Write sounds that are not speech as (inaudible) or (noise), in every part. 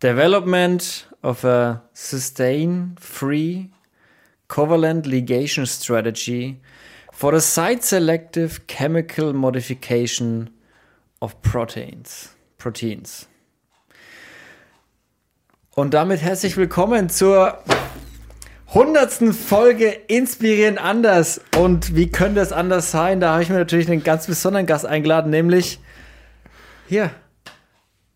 Development of a sustain-free covalent ligation strategy for the site-selective chemical modification of proteins. Proteins. Und damit herzlich willkommen zur hundertsten Folge Inspirieren anders. Und wie könnte es anders sein? Da habe ich mir natürlich einen ganz besonderen Gast eingeladen, nämlich hier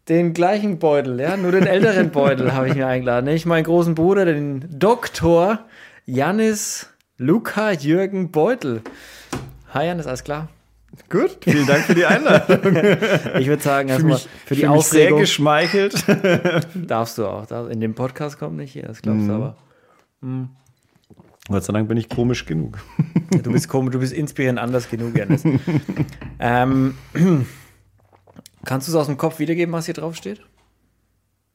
den gleichen Beutel, ja, nur den älteren Beutel habe ich mir eingeladen. Nämlich meinen großen Bruder, den Doktor Janis Luca Jürgen Beutel. Hi Janis, alles klar? Gut, vielen Dank für die Einladung. (laughs) ich würde sagen, erstmal für die mich Aufregung. sehr geschmeichelt. (laughs) Darfst du auch. In dem Podcast kommt nicht hier, das glaubst du aber. Gott sei Dank bin ich komisch genug. Du bist komisch, du bist inspirierend anders genug, Janis. (laughs) ähm, kannst du es aus dem Kopf wiedergeben, was hier drauf steht?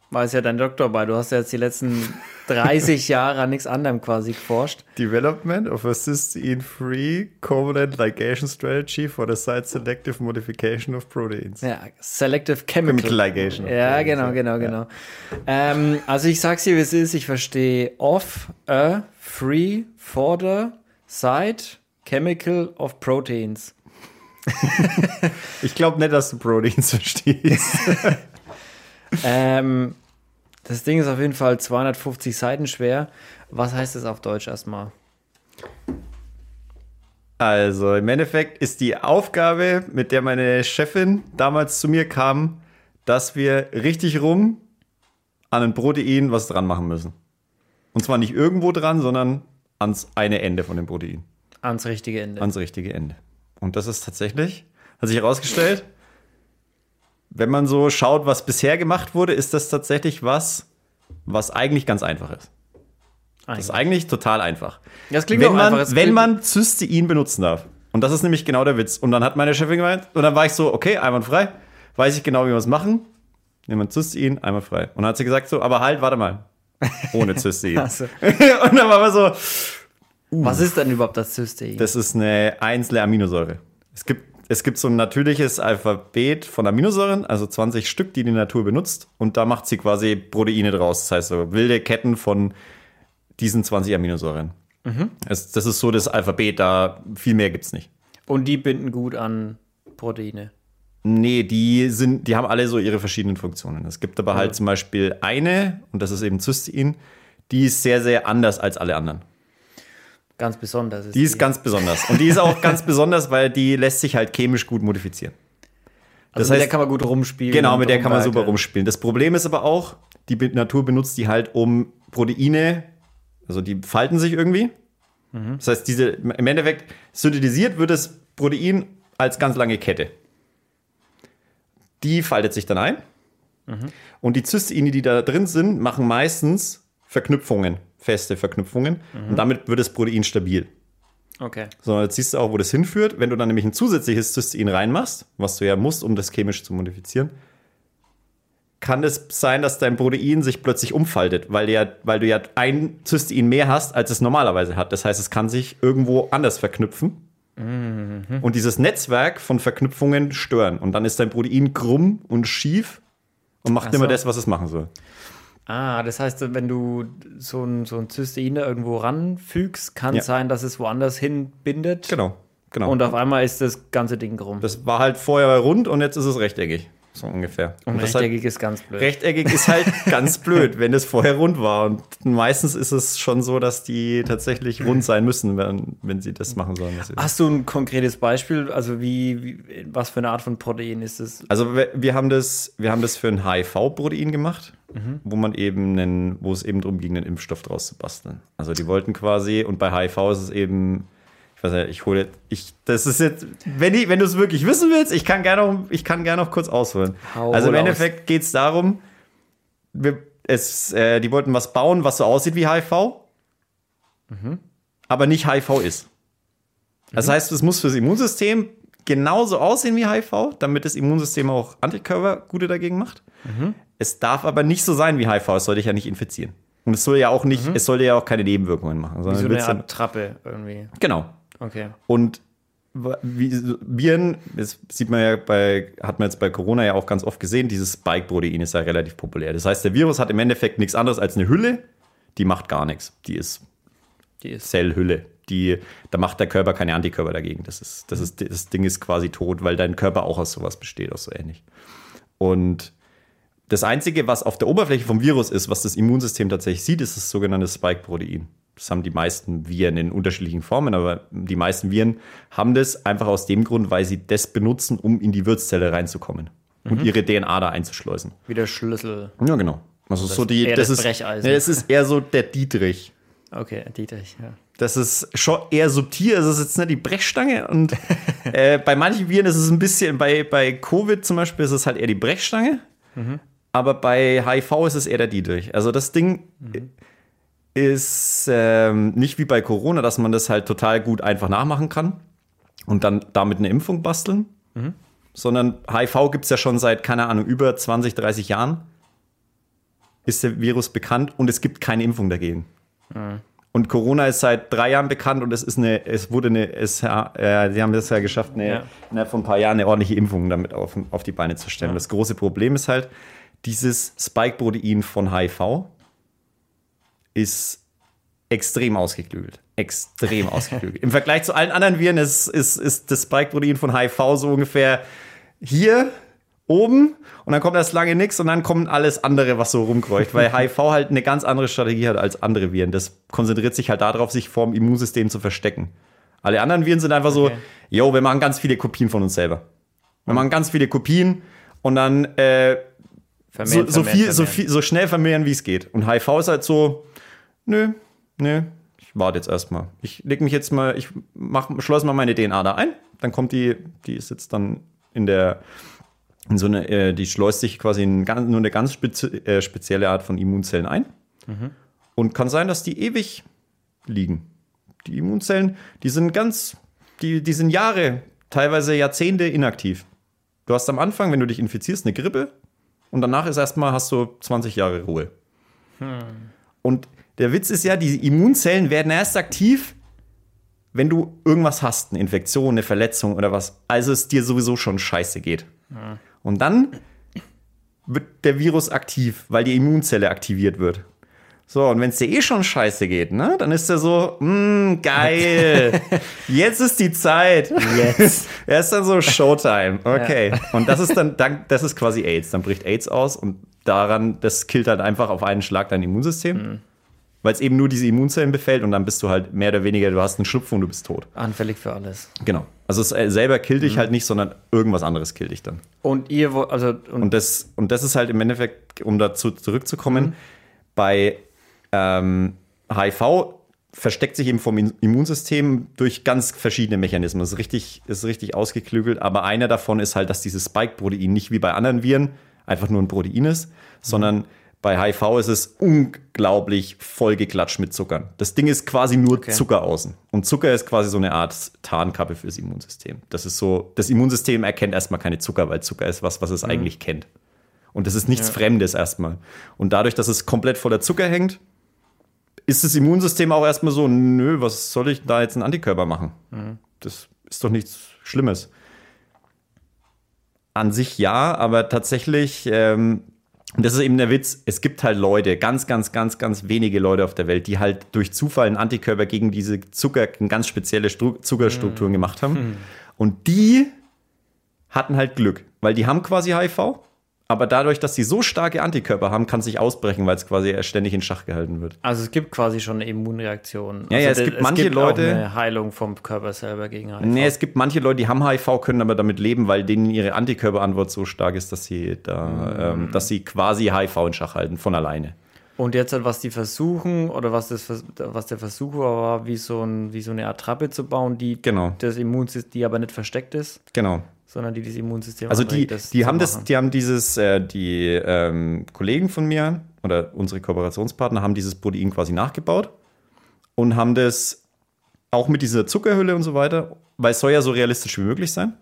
Weil es ja dein Doktor bei. Du hast ja jetzt die letzten (laughs) 30 Jahre an nichts anderem quasi geforscht. Development of a cysteine-free covalent ligation strategy for the site-selective modification of proteins. Ja, Selective Chemical. Chemical Ligation. Ja, genau, genau, genau. Ähm, also ich sag's dir, wie es ist. Ich verstehe off, a, free, for the, site, chemical of proteins. (laughs) Ich glaube nicht, dass du Proteins verstehst. (laughs) Ähm, das Ding ist auf jeden Fall 250 Seiten schwer. Was heißt das auf Deutsch erstmal? Also im Endeffekt ist die Aufgabe, mit der meine Chefin damals zu mir kam, dass wir richtig rum an ein Protein was dran machen müssen. Und zwar nicht irgendwo dran, sondern ans eine Ende von dem Protein. Ans richtige Ende. Ans richtige Ende. Und das ist tatsächlich, hat sich herausgestellt, wenn man so schaut, was bisher gemacht wurde, ist das tatsächlich was, was eigentlich ganz einfach ist. Das ist eigentlich total einfach. Das klingt wenn auch man, einfach. Es wenn man Cystein benutzen darf. Und das ist nämlich genau der Witz. Und dann hat meine Chefin gemeint, und dann war ich so, okay, einwandfrei, weiß ich genau, wie wir es machen. Nehmen wir Cystein, einwandfrei. Und dann hat sie gesagt so, aber halt, warte mal. Ohne (laughs) Cystein. Also, (laughs) und dann war man so, was ist denn überhaupt das Cystein? das ist eine einzelne Aminosäure. Es gibt, es gibt so ein natürliches Alphabet von Aminosäuren, also 20 Stück, die die Natur benutzt. Und da macht sie quasi Proteine draus. Das heißt so wilde Ketten von diesen 20 Aminosäuren. Es, das ist so das Alphabet, da viel mehr gibt's nicht. Und die binden gut an Proteine. Nee, die sind, die haben alle so ihre verschiedenen Funktionen. Es gibt aber halt zum Beispiel eine, und das ist eben Cystein, die ist sehr, sehr anders als alle anderen. Ganz besonders. Ist Die ist ganz besonders. Und die ist auch ganz besonders, weil die lässt sich halt chemisch gut modifizieren. also das mit der heißt- kann man gut rumspielen. Genau, mit der kann man super rumspielen. Das Problem ist aber auch, die Natur benutzt die halt, um Proteine, also die falten sich irgendwie. Das heißt, diese, im Endeffekt synthetisiert wird das Protein als ganz lange Kette. Die faltet sich dann ein. Und die Cysteine, die da drin sind, machen meistens Verknüpfungen, feste Verknüpfungen. Und damit wird das Protein stabil. Okay. So, jetzt siehst du auch, wo das hinführt. Wenn du dann nämlich ein zusätzliches Cystein reinmachst, was du ja musst, um das chemisch zu modifizieren, kann es sein, dass dein Protein sich plötzlich umfaltet, weil, ja, weil du ja ein Cystein mehr hast, als es normalerweise hat. Das heißt, es kann sich irgendwo anders verknüpfen und dieses Netzwerk von Verknüpfungen stören. Und dann ist dein Protein krumm und schief und macht so. das, was es machen soll. Ah, das heißt, wenn du so ein, so ein Cystein irgendwo ranfügst, kann Ja. es sein, dass es woanders hin bindet. Genau, genau. Und auf einmal ist das ganze Ding krumm. das war halt vorher rund und jetzt ist es rechteckig. So ungefähr. Und das halt- rechteckig ist ganz blöd. Rechteckig ist halt (laughs) ganz blöd, wenn es vorher rund war. Und meistens ist es schon so, dass die tatsächlich rund sein müssen, wenn, wenn sie das machen sollen. Hast du ein konkretes Beispiel? Also wie, wie was für eine Art von Protein ist es? also wir, wir haben das, wir haben das für ein HIV-Protein gemacht, wo man eben einen, wo es eben darum ging, einen Impfstoff draus zu basteln. Also die wollten quasi, und bei HIV ist es eben, ich weiß nicht, ich hole, ich, das ist jetzt, wenn, ich, wenn du es wirklich wissen willst, ich kann gerne noch, ich kann gerne noch kurz ausholen. Hau also im aus. Endeffekt geht es darum, wir, es, äh, die wollten was bauen, was so aussieht wie HIV, aber nicht HIV ist. Das heißt, es muss fürs Immunsystem genauso aussehen wie HIV, damit das Immunsystem auch Antikörper gute dagegen macht. Es darf aber nicht so sein wie HIV, es soll dich ja nicht infizieren. Und es soll ja auch nicht, es soll ja auch keine Nebenwirkungen machen. Wie so eine Art Trappe irgendwie. genau. Okay. Und wie, Viren, das sieht man ja bei, hat man jetzt bei Corona ja auch ganz oft gesehen, dieses Spike-Protein ist ja relativ populär. Das heißt, der Virus hat im Endeffekt nichts anderes als eine Hülle, die macht gar nichts. Die ist, Die ist Zellhülle. Die, da macht der Körper keine Antikörper dagegen. Das, ist, das, ist, das Ding ist quasi tot, weil dein Körper auch aus sowas besteht, auch so ähnlich. Und das Einzige, was auf der Oberfläche vom Virus ist, was das Immunsystem tatsächlich sieht, ist das sogenannte Spike-Protein. Das haben die meisten Viren in unterschiedlichen Formen, aber die meisten Viren haben das einfach aus dem Grund, weil sie das benutzen, um in die Wirtszelle reinzukommen und ihre DNA da einzuschleusen. wie der Schlüssel. Ja, genau. Also so die, eher das, das ist, Brecheisen. Ja, es ist eher so der Dietrich. Okay, Dietrich, ja. Das ist schon eher subtil. Es ist jetzt nicht die Brechstange. Und äh, (laughs) bei manchen Viren ist es ein bisschen, bei, bei Covid zum Beispiel ist es halt eher die Brechstange. Aber bei HIV ist es eher der Dietrich. Also das Ding ist ähm, nicht wie bei Corona, dass man das halt total gut einfach nachmachen kann und dann damit eine Impfung basteln. Sondern HIV gibt es ja schon seit, keine Ahnung, über 20, 30 Jahren. Ist der Virus bekannt und es gibt keine Impfung dagegen. Und Corona ist seit drei Jahren bekannt und es ist eine, es wurde eine, es, äh, sie haben das ja geschafft, eine, Ja. innerhalb von ein paar Jahren eine ordentliche Impfung damit auf, auf die Beine zu stellen. Das große Problem ist halt, dieses Spike-Protein von HIV ist extrem ausgeklügelt. Extrem (laughs) ausgeklügelt. Im Vergleich zu allen anderen Viren ist, ist, ist das Spike-Protein von HIV so ungefähr hier oben und dann kommt erst lange nichts und dann kommt alles andere, was so rumkreucht, weil (laughs) HIV halt eine ganz andere Strategie hat als andere Viren. Das konzentriert sich halt darauf, sich vorm Immunsystem zu verstecken. Alle anderen Viren sind einfach Okay. so, yo, wir machen ganz viele Kopien von uns selber. Wir machen ganz viele Kopien und dann äh, so, Vermehren, so, vermehren, viel, so, vermehren. viel, so schnell vermehren, wie es geht. Und HIV ist halt so, nö, nö, ich warte jetzt erstmal. Ich leg mich jetzt mal, ich mach, schleuse mal meine DNA da ein. Dann kommt die, die ist jetzt dann in der, in so eine, äh, die schleust sich quasi in ganz, nur eine ganz spezi äh, spezielle Art von Immunzellen ein. Und kann sein, dass die ewig liegen. Die Immunzellen, die sind ganz, die, die sind Jahre, teilweise Jahrzehnte inaktiv. Du hast am Anfang, wenn du dich infizierst, eine Grippe und danach ist erstmal, hast du 20 Jahre Ruhe. Und der Witz ist ja, die Immunzellen werden erst aktiv, wenn du irgendwas hast, eine Infektion, eine Verletzung oder was, also es dir sowieso schon scheiße geht. Und dann wird der Virus aktiv, weil die Immunzelle aktiviert wird. So, und wenn es dir eh schon scheiße geht, ne, dann ist er so, mh, geil, (laughs) jetzt ist die Zeit. Jetzt. (laughs) er ist dann so Showtime, okay. Und das ist dann, dann, das ist quasi AIDS. Dann bricht AIDS aus und daran, das killt halt einfach auf einen Schlag dein Immunsystem. Weil es eben nur diese Immunzellen befällt und dann bist du halt mehr oder weniger, du hast einen Schnupfen und du bist tot. Anfällig für alles. Genau. Also es äh, selber killt dich halt nicht, sondern irgendwas anderes killt dich dann. Und ihr, also, und, Und das, und das ist halt im Endeffekt, um dazu zurückzukommen, bei ähm, HIV versteckt sich eben vom Immunsystem durch ganz verschiedene Mechanismen. Das ist richtig, ist richtig ausgeklügelt, aber einer davon ist halt, dass dieses Spike-Protein nicht wie bei anderen Viren einfach nur ein Protein ist, sondern bei HIV ist es unglaublich vollgeklatscht mit Zuckern. Das Ding ist quasi nur Zucker außen. Und Zucker ist quasi so eine Art Tarnkappe fürs Immunsystem. Das ist so, das Immunsystem erkennt erstmal keine Zucker, weil Zucker ist was, was es eigentlich kennt. Und das ist nichts Fremdes erstmal. Und dadurch, dass es komplett voller Zucker hängt, ist das Immunsystem auch erstmal so, nö, was soll ich da jetzt einen Antikörper machen? Das ist doch nichts Schlimmes. An sich ja, aber tatsächlich, ähm, und das ist eben der Witz, es gibt halt Leute, ganz, ganz, ganz, ganz wenige Leute auf der Welt, die halt durch Zufall einen Antikörper gegen diese Zucker, ganz spezielle Stru Zuckerstrukturen gemacht haben. Und die hatten halt Glück, weil die haben quasi HIV, aber dadurch, dass sie so starke Antikörper haben, kann es sich ausbrechen, weil es quasi ständig in Schach gehalten wird. also es gibt quasi schon eine Immunreaktion. Ja, ja, also es gibt manche Leute- Auch eine Heilung vom Körper selber gegen HIV. Nee, es gibt manche Leute, die haben HIV, können aber damit leben, weil denen ihre Antikörperantwort so stark ist, dass sie da, ähm, dass sie quasi HIV in Schach halten, von alleine. Und jetzt, halt, was die versuchen, oder was, das, was der Versuch war, wie so, ein, wie so eine Attrappe zu bauen, die Genau. das Immunsystem, die aber nicht versteckt ist, Genau. Sondern die das Immunsystem Also die, anregt, die haben das, machen. die haben dieses, äh, die ähm, Kollegen von mir oder unsere Kooperationspartner haben dieses Protein quasi nachgebaut und haben das auch mit dieser Zuckerhülle und so weiter, weil es soll ja so realistisch wie möglich sein,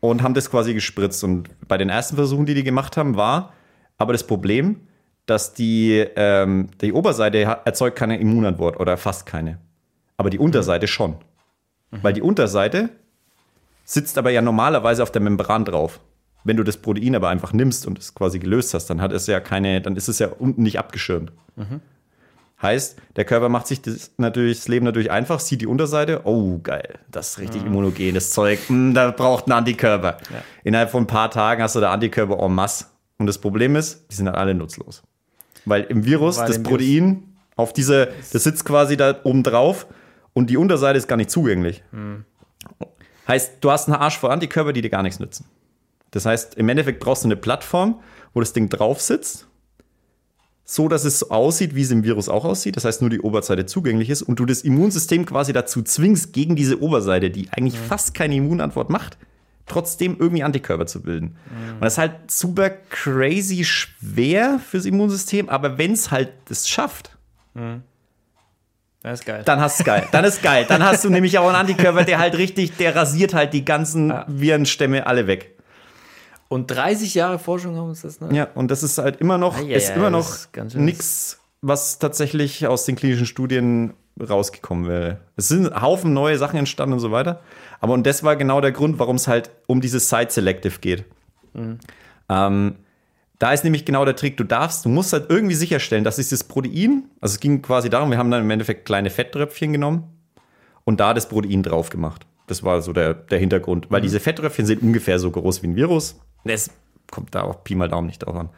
und haben das quasi gespritzt. Und bei den ersten Versuchen, die die gemacht haben, war aber das Problem, dass die, ähm, die Oberseite erzeugt keine Immunantwort oder fast keine. Aber die Unterseite schon. Weil die Unterseite sitzt aber ja normalerweise auf der Membran drauf. Wenn du das Protein aber einfach nimmst und es quasi gelöst hast, dann hat es ja keine, dann ist es ja unten nicht abgeschirmt. Heißt, der Körper macht sich das, natürlich, das Leben natürlich einfach, sieht die Unterseite, oh geil, das ist richtig immunogenes Zeug, hm, da braucht ein Antikörper. Innerhalb von ein paar Tagen hast du da Antikörper en masse. Und das Problem ist, die sind dann alle nutzlos. Weil im Virus Weil das im Protein auf diese, das sitzt quasi da oben drauf und die Unterseite ist gar nicht zugänglich. Heißt, du hast einen Arsch voll Antikörper, die dir gar nichts nützen. Das heißt, im Endeffekt brauchst du eine Plattform, wo das Ding drauf sitzt, so dass es so aussieht, wie es im Virus auch aussieht. Das heißt, nur die Oberseite zugänglich ist und du das Immunsystem quasi dazu zwingst, gegen diese Oberseite, die eigentlich fast keine Immunantwort macht, trotzdem irgendwie Antikörper zu bilden. Und das ist halt super crazy schwer fürs Immunsystem, aber wenn es halt das schafft, Das ist geil. dann hast du geil. Dann ist geil. Dann hast du nämlich auch einen Antikörper, der halt richtig, der rasiert halt die ganzen Virenstämme alle weg. Und 30 Jahre Forschung haben uns das, ne? Ja, und das ist halt immer noch, Ei, ei, ist ei, immer noch nichts, was tatsächlich aus den klinischen Studien rausgekommen wäre. Es sind Haufen neue Sachen entstanden und so weiter. Aber und das war genau der Grund, warum es halt um dieses Site Selective geht. Mhm. Ähm, da ist nämlich genau der Trick. Du darfst, du musst halt irgendwie sicherstellen, dass dieses Protein, also es ging quasi darum, wir haben dann im Endeffekt kleine Fetttröpfchen genommen und da das Protein drauf gemacht. Das war so der, der Hintergrund. Weil diese Fetttröpfchen sind ungefähr so groß wie ein Virus. Das kommt da auch Pi mal Daumen nicht drauf an.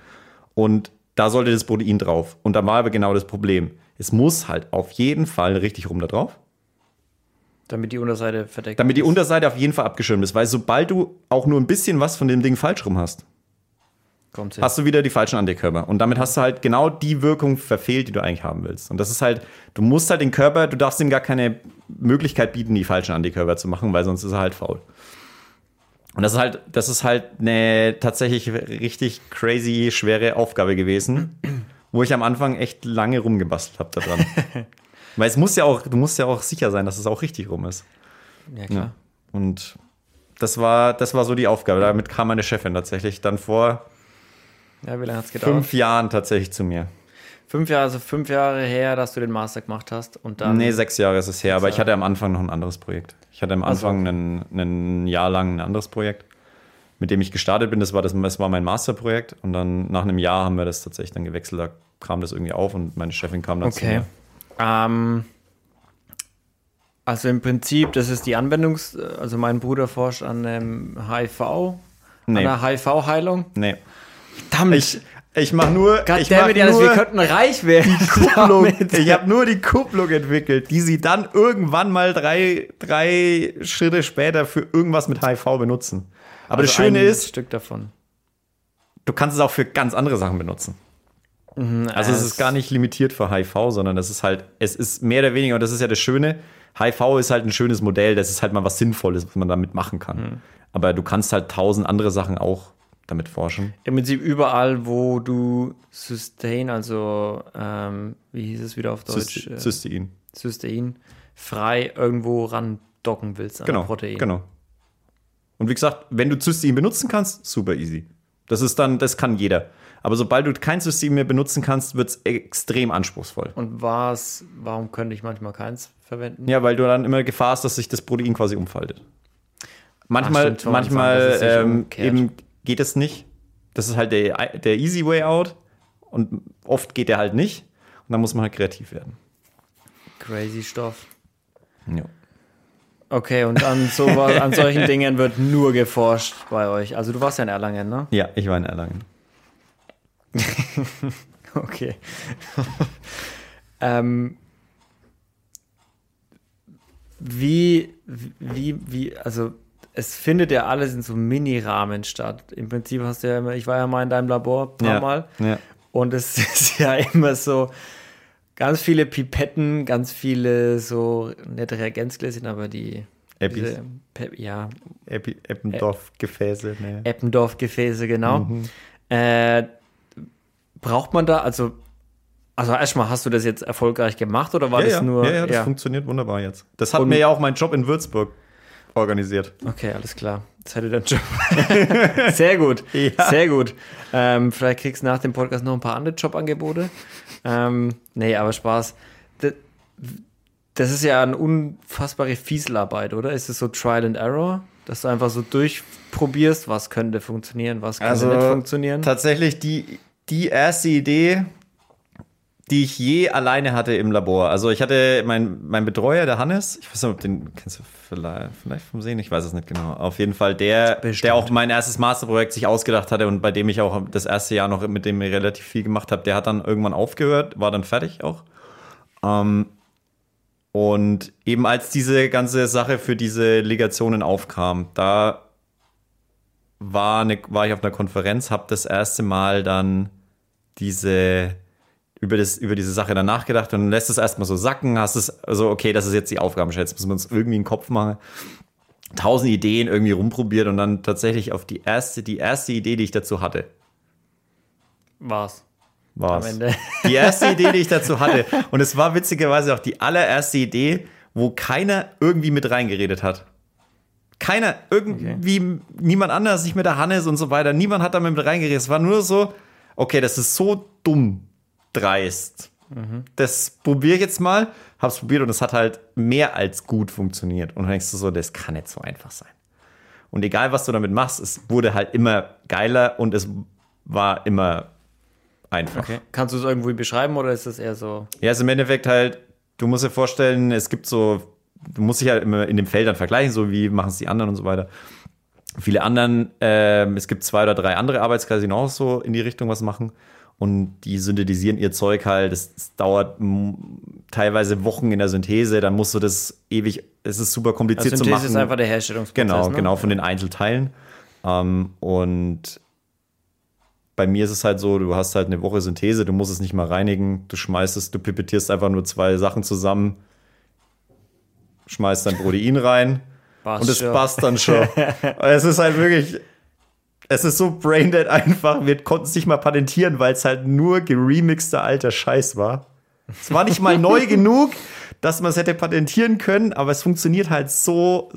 Und da sollte das Protein drauf. Und da war aber genau das Problem. Es muss halt auf jeden Fall richtig rum da drauf, Damit die Unterseite verdeckt damit die. Unterseite auf jeden Fall abgeschirmt ist. Weil sobald du auch nur ein bisschen was von dem Ding falsch rum hast, kommt hin. hast du wieder die falschen Antikörper. Und damit hast du halt genau die Wirkung verfehlt, die du eigentlich haben willst. Und das ist halt, du musst halt den Körper, du darfst ihm gar keine Möglichkeit bieten, die falschen Antikörper zu machen, weil sonst ist er halt faul. Und das ist halt, das ist halt eine tatsächlich richtig crazy schwere Aufgabe gewesen, wo ich am Anfang echt lange rumgebastelt habe daran. (laughs) weil es muss ja auch, du musst ja auch sicher sein, dass es auch richtig rum ist. ja, klar. Und das war, das war so die Aufgabe. Damit kam meine Chefin tatsächlich dann vor Ja, wie lange hat es gedauert? fünf Jahren tatsächlich zu mir. Fünf Jahre, also fünf Jahre her, dass du den Master gemacht hast und dann. Nee, sechs Jahre ist es her, aber ich hatte am Anfang noch ein anderes Projekt. Ich hatte am Anfang ein, ein Jahr lang ein anderes Projekt, mit dem ich gestartet bin. Das war, das, das war mein Masterprojekt und dann nach einem Jahr haben wir das tatsächlich dann gewechselt. Da kam das irgendwie auf und meine Chefin kam dann zu Okay. mir. Ähm, also im Prinzip, das ist die Anwendungs-, also mein Bruder forscht an einem HIV, Nee. an einer HIV-Heilung. Nee. Damit, Ich, ich mache nur, ich mach Goddammit, Janis, wir nur könnten reich werden. Kupplung. (laughs) Ich habe nur die Kupplung entwickelt, die sie dann irgendwann mal drei, drei Schritte später für irgendwas mit HIV benutzen. Aber das Also Schöne ein ist, Stück davon. du kannst es auch für ganz andere Sachen benutzen. Also es ist gar nicht limitiert für HIV, sondern es ist halt, es ist mehr oder weniger, und das ist ja das Schöne, HIV ist halt ein schönes Modell, das ist halt mal was Sinnvolles, was man damit machen kann. Aber du kannst halt tausend andere Sachen auch damit forschen. Im Prinzip überall, wo du Sustain, also ähm, wie hieß es wieder auf Deutsch? Cysti- Äh, Cystein. Cystein, frei irgendwo randocken willst an Genau, ein Protein. genau. Und wie gesagt, wenn du Cystein benutzen kannst, super easy. Das ist dann, das kann jeder. Aber sobald du kein Cystein mehr benutzen kannst, wird es extrem anspruchsvoll. Und was, warum könnte ich manchmal keins verwenden? Ja, weil du dann immer Gefahr hast, dass sich das Protein quasi umfaltet. Manchmal, stimmt, Anfang, manchmal dass es sich ähm, eben geht es nicht. Das ist halt der, der easy way out. Und oft geht der halt nicht. Und dann muss man halt kreativ werden. Crazy Stoff. Ja. Okay, und an, (laughs) so, an solchen Dingen wird nur geforscht bei euch. Also du warst ja in Erlangen, ne? ja, ich war in Erlangen. (laughs) Okay. ähm, wie, wie, wie, also es findet ja alles in so Mini-Rahmen statt. Im Prinzip hast du ja immer, ich war ja mal in deinem Labor ein paar Ja, Mal ja. und es (laughs) ist ja immer so ganz viele Pipetten, ganz viele so nette Reagenzgläschen, aber die Epis. diese ja, Epi Eppendorf-Gefäße. Nee. Eppendorf-Gefäße, genau. Mhm. Äh, braucht man da, also, also erstmal, hast du das jetzt erfolgreich gemacht oder war ja, das ja, nur? ja, ja, das funktioniert wunderbar jetzt. Das hat Und- mir ja auch mein Job in Würzburg organisiert. Okay, alles klar. Das hätte dein Job. (laughs) Sehr gut. Ja. Sehr gut. Ähm, vielleicht kriegst du nach dem Podcast noch ein paar andere Jobangebote. ähm, nee, aber Spaß. Das, das ist ja eine unfassbare Fieselarbeit, oder? Ist es so Trial and Error? Dass du einfach so durchprobierst, was könnte funktionieren, was könnte Also nicht funktionieren. tatsächlich die, die erste Idee, die ich je alleine hatte im Labor. Also ich hatte mein, mein Betreuer, der Hannes, ich weiß nicht, ob den kennst du vielleicht, vielleicht vom Sehen, ich weiß es nicht genau. Auf jeden Fall der, Bestimmt. der auch mein erstes Masterprojekt sich ausgedacht hatte und bei dem ich auch das erste Jahr noch mit dem relativ viel gemacht habe, der hat dann irgendwann aufgehört, war dann fertig auch. Ähm, und eben als diese ganze Sache für diese Legationen aufkam, da war, eine, war ich auf einer Konferenz, habe das erste Mal dann diese über, das, über diese Sache dann nachgedacht und lässt es erstmal so sacken, hast es, also okay, das ist jetzt die Aufgabenstellung, jetzt müssen wir uns irgendwie einen Kopf machen. Tausend Ideen irgendwie rumprobiert und dann tatsächlich auf die erste, die erste Idee, die ich dazu hatte, War's. war Am Ende. Die erste Idee, die ich (laughs) dazu hatte. Und es war witzigerweise auch die allererste Idee, wo keiner irgendwie mit reingeredet hat. Keiner, irgendwie niemand anders, nicht mit der Hannes und so weiter. Niemand hat da mit reingeredet. Es war nur so, okay, das ist so dumm, dreist. Das probiere ich jetzt mal. Hab's probiert und es hat halt mehr als gut funktioniert. Und dann denkst du so, das kann nicht so einfach sein. Und egal, was du damit machst, es wurde halt immer geiler und es war immer einfach. Okay. Kannst du es irgendwo beschreiben oder ist das eher so? Ja, also im Endeffekt halt, du musst dir vorstellen, es gibt so, du musst dich halt immer in den Feldern vergleichen, so wie machen es die anderen und so weiter. Viele anderen, ähm, es gibt zwei oder drei andere Arbeitskreise, die noch so in die Richtung was machen. Und die synthetisieren ihr Zeug halt. Es, dauert m, teilweise Wochen in der Synthese, dann musst du das ewig, es ist super kompliziert Also zu Synthese machen. ist einfach der Herstellungsprozess. Genau, ne? genau, von den Einzelteilen. Ähm, und bei mir ist es halt so, du hast halt eine Woche Synthese, du musst es nicht mal reinigen, du schmeißt es, du pipettierst einfach nur zwei Sachen zusammen, schmeißt dein Protein rein Passt und es passt dann schon. (laughs) es ist halt wirklich, es ist so braindead einfach, wir konnten es nicht mal patentieren, weil es halt nur geremixter alter Scheiß war. Es war nicht mal neu (laughs) genug, dass man es hätte patentieren können, aber es funktioniert halt so,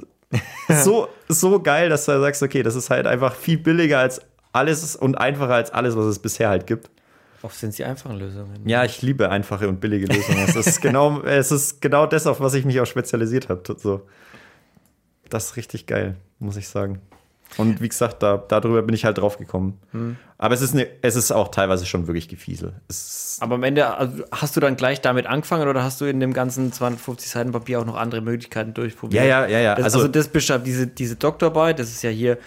so, so geil, dass du sagst, okay, das ist halt einfach viel billiger als alles und einfacher als alles, was es bisher halt gibt. Oft sind es die einfachen Lösungen. Ja, ich liebe einfache und billige Lösungen. es ist genau, es ist genau das, auf was ich mich auch spezialisiert habe. So. Das ist richtig geil, muss ich sagen. Und wie gesagt, da, darüber bin ich halt drauf gekommen. Aber es ist, eine, es ist auch teilweise schon wirklich Gefiesel. Es, Aber am Ende also, hast du dann gleich damit angefangen oder hast du in dem ganzen 250 Seiten Papier auch noch andere Möglichkeiten durchprobiert? Ja, ja, ja, ja. Das, also, Also- das beschreibt diese, diese Doktorarbeit, das ist ja hier.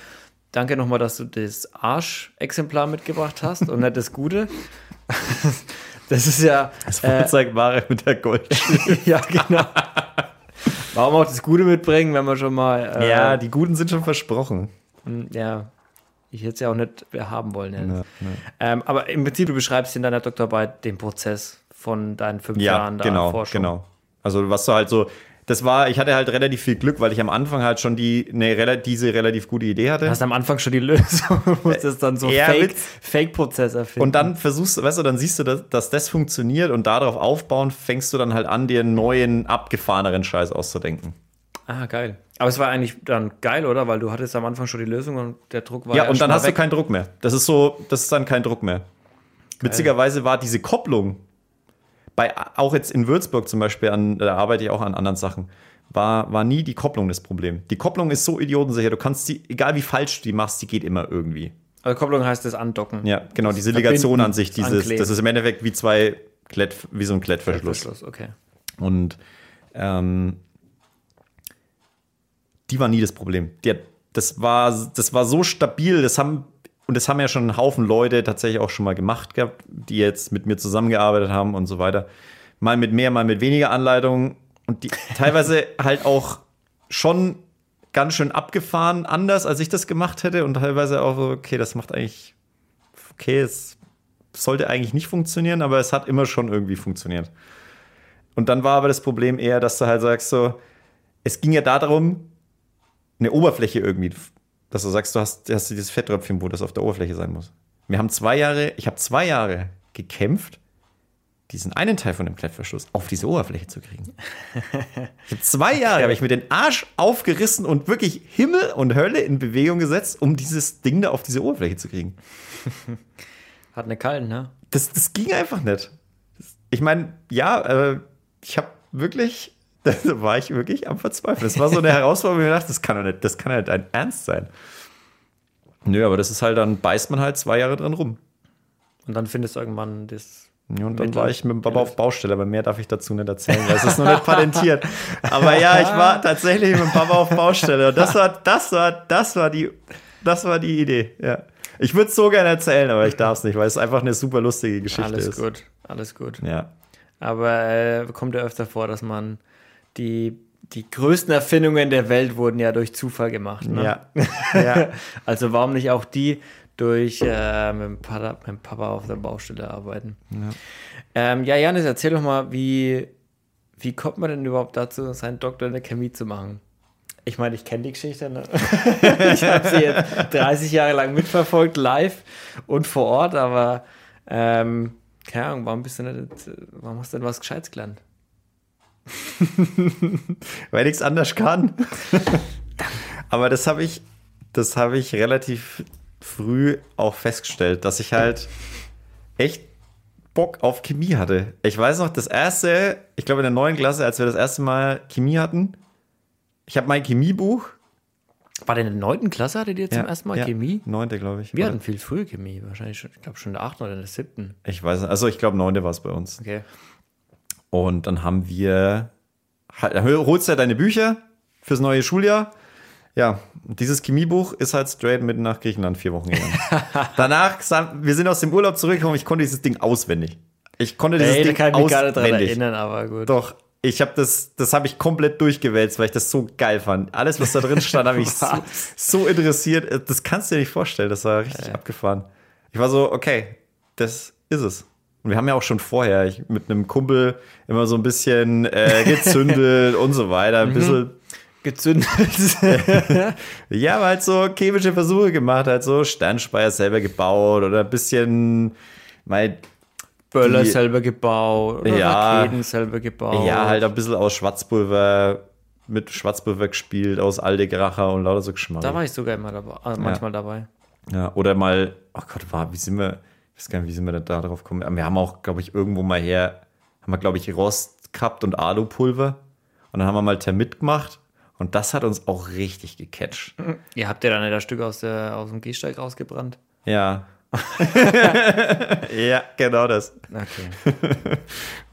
Danke nochmal, dass du das Arsch-Exemplar mitgebracht hast und nicht das Gute. (laughs) Das ist ja. das äh, Vorzeigbare mit der Gold. (laughs) ja, genau. Warum auch das Gute mitbringen, wenn man schon mal. Äh, ja, die Guten sind schon versprochen. Ja. Ich hätte es ja auch nicht haben wollen. Ja. Ja, Ähm, aber im Prinzip, du beschreibst in deiner Doktorarbeit den Prozess von deinen fünf Ja, Jahren da genau, Forschung. genau. Also was du halt so, das war, ich hatte halt relativ viel Glück, weil ich am Anfang halt schon die, rela- diese relativ gute Idee hatte. Du hast am Anfang schon die Lösung (laughs) und musstest dann so Ja, Fake-. Fake-Prozess erfinden. Und dann versuchst du, weißt du, dann siehst du, dass, dass das funktioniert und darauf aufbauen, fängst du dann halt an, dir einen neuen, abgefahreneren Scheiß auszudenken. Ah, geil. Aber es war eigentlich dann geil, oder? Weil du hattest am Anfang schon die Lösung und der Druck war Ja, und dann hast du weg. keinen Druck mehr. Das ist so, das ist dann kein Druck mehr. Witzigerweise war diese Kopplung, bei, auch jetzt in Würzburg zum Beispiel, an, da arbeite ich auch an anderen Sachen, war, war nie die Kopplung das Problem. Die Kopplung ist so idiotensicher, du kannst die, egal wie falsch du die machst, die geht immer irgendwie. Also Kopplung heißt das Andocken. Ja, genau, diese Legation an sich, dieses, das ist im Endeffekt wie zwei Klett, wie so ein Klettverschluss. Verschluss, okay. Und ähm, die war nie das Problem. Die hat, das, war, das war so stabil, das haben, und das haben ja schon ein Haufen Leute tatsächlich auch schon mal gemacht gehabt, die jetzt mit mir zusammengearbeitet haben und so weiter. Mal mit mehr, mal mit weniger Anleitungen und die teilweise (laughs) halt auch schon ganz schön abgefahren, anders als ich das gemacht hätte und teilweise auch so, okay, das macht eigentlich, okay, es sollte eigentlich nicht funktionieren, aber es hat immer schon irgendwie funktioniert. Und dann war aber das Problem eher, dass du halt sagst so, es ging ja darum, eine Oberfläche irgendwie, dass du sagst, du hast, hast dieses Fetttröpfchen, wo das auf der Oberfläche sein muss. Wir haben zwei Jahre, ich habe zwei Jahre gekämpft, diesen einen Teil von dem Klettverschluss auf diese Oberfläche zu kriegen. (laughs) Zwei Jahre, habe ich mir den Arsch aufgerissen und wirklich Himmel und Hölle in Bewegung gesetzt, um dieses Ding da auf diese Oberfläche zu kriegen. (laughs) Hat eine Kalten, ne? Das, das ging einfach nicht. Ich meine, ja, äh, ich habe wirklich (laughs) da war ich wirklich am Verzweifeln. Das war so eine Herausforderung, wo ich mir dachte, das kann doch nicht, das kann ja nicht ein Ernst sein. Nö, aber das ist halt, dann beißt man halt zwei Jahre dran rum. Und dann findest du irgendwann das. Ja, und dann Mittel- war ich mit dem Papa auf Baustelle, aber mehr darf ich dazu nicht erzählen, weil es ist noch nicht (laughs) patentiert. Aber ja, ich war (laughs) tatsächlich mit dem Papa auf Baustelle. Und das war, das war, das war die, das war die Idee. Ja. Ich würde es so gerne erzählen, aber ich darf es nicht, weil es einfach eine super lustige Geschichte Alles ist. gut, alles gut. Ja. Aber äh, kommt ja öfter vor, dass man die, die größten Erfindungen der Welt wurden ja durch Zufall gemacht. Ne? Ja. (laughs) ja. Also warum nicht auch die durch äh, mit, dem Papa, mit dem Papa auf der Baustelle arbeiten? Ja, ähm, ja Janis, erzähl doch mal, wie, wie kommt man denn überhaupt dazu, seinen Doktor in der Chemie zu machen? Ich meine, ich kenne die Geschichte. Ne? (laughs) ich habe sie jetzt 30 Jahre lang mitverfolgt, live und vor Ort, aber ähm, keine Ahnung, warum bist du nicht, warum hast du denn was Gescheites gelernt? (laughs) weil nichts anders kann. Aber das habe ich, das habe ich relativ früh auch festgestellt, dass ich halt echt Bock auf Chemie hatte. Ich weiß noch, das erste, ich glaube in der neuen Klasse, als wir das erste Mal Chemie hatten, ich habe mein Chemiebuch. War denn in der 9. Klasse hattet ihr zum ersten Mal ja, Chemie? Neunte, glaube ich. Wir Oder- hatten viel früher Chemie, wahrscheinlich schon, ich glaube schon in der 8. oder in der 7. Ich weiß nicht, also ich glaube neunte war es bei uns. Okay. Und dann haben wir, halt, dann holst du ja deine Bücher fürs neue Schuljahr. Ja, dieses Chemiebuch ist halt straight mit nach Griechenland vier Wochen gegangen. (laughs) Danach, wir sind aus dem Urlaub zurückgekommen, ich konnte dieses Ding auswendig. Ich konnte dieses Ey, da Ding kann ich mich gar nicht dran auswendig. erinnern, aber gut. Doch, ich habe das, das habe ich komplett durchgewälzt, weil ich das so geil fand. Alles, was da drin stand, habe mich so, so interessiert. Das kannst du dir nicht vorstellen. Das war richtig abgefahren. Ich war so, okay, das ist es. Und wir haben ja auch schon vorher ich, mit einem Kumpel immer so ein bisschen äh, gezündelt und so weiter. Ein bisschen, Gezündet. (laughs) ja, aber halt so chemische Versuche gemacht, halt so Sternspeier selber gebaut oder ein bisschen mal Böller Die- selber gebaut. Oder Ja. Raketen selber gebaut. Ja, halt ein bisschen aus Schwarzpulver, mit Schwarzpulver gespielt, aus alte Gracher und lauter so Geschmack. Da war ich sogar immer dabei, äh, manchmal dabei. Ja, oder mal, oh Gott, war, wie sind wir, ich weiß gar nicht, wie sind wir da drauf gekommen? Wir haben auch, glaube ich, irgendwo mal her, haben wir, glaube ich, Rost gehabt und Alupulver. Und dann haben wir mal Termit gemacht. Und das hat uns auch richtig gecatcht. Ihr habt ja dann nicht das Stück aus, der, aus dem Gehsteig rausgebrannt. Ja. (laughs) ja, genau das. Okay.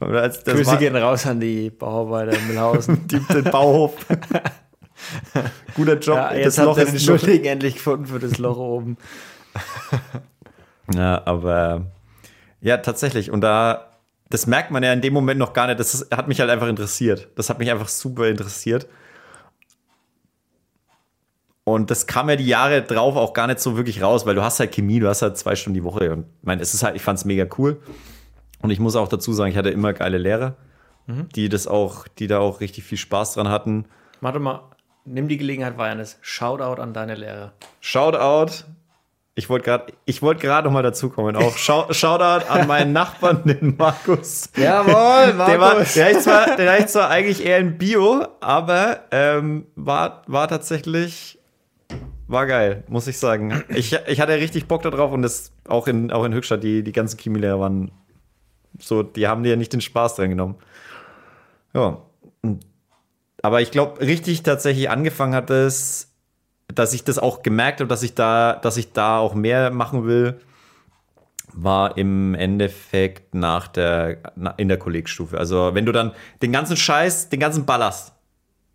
(laughs) Das Grüße gehen raus an die Bauarbeiter in Mühlhausen. (laughs) die, den Bauhof. Guter Job. ja, das jetzt habt Loch ihr den Schuldigen endlich gefunden für das Loch oben. Ja, aber ja, tatsächlich. Und da, das merkt man ja in dem Moment noch gar nicht. Das ist, hat mich halt einfach interessiert. Das hat mich einfach super interessiert. Und das kam ja die Jahre drauf auch gar nicht so wirklich raus, weil du hast halt Chemie, du hast halt zwei Stunden die Woche. Und ich meine, es ist halt, ich fand es mega cool. Und ich muss auch dazu sagen, ich hatte immer geile Lehrer, die das auch, die da auch richtig viel Spaß dran hatten. Warte mal, nimm die Gelegenheit Janis. Shoutout an deine Lehrer. Shoutout. Ich wollte gerade, ich wollte gerade noch mal dazukommen. Auch Shou- Shoutout an meinen Nachbarn, (laughs) den Markus. Jawohl, Der war, der ist zwar, der ist zwar eigentlich eher in Bio, aber ähm, war, war tatsächlich, war geil, muss ich sagen. Ich, ich hatte richtig Bock darauf und das auch in, auch in Höchstadt, die, die ganzen Chemielehrer waren so, die haben dir ja nicht den Spaß dran genommen. Ja. Aber ich glaube, richtig tatsächlich angefangen hat es, dass ich das auch gemerkt habe, dass ich da, dass ich da auch mehr machen will, war im Endeffekt nach der, in der Kollegstufe. Also wenn du dann den ganzen Scheiß, den ganzen Ballast,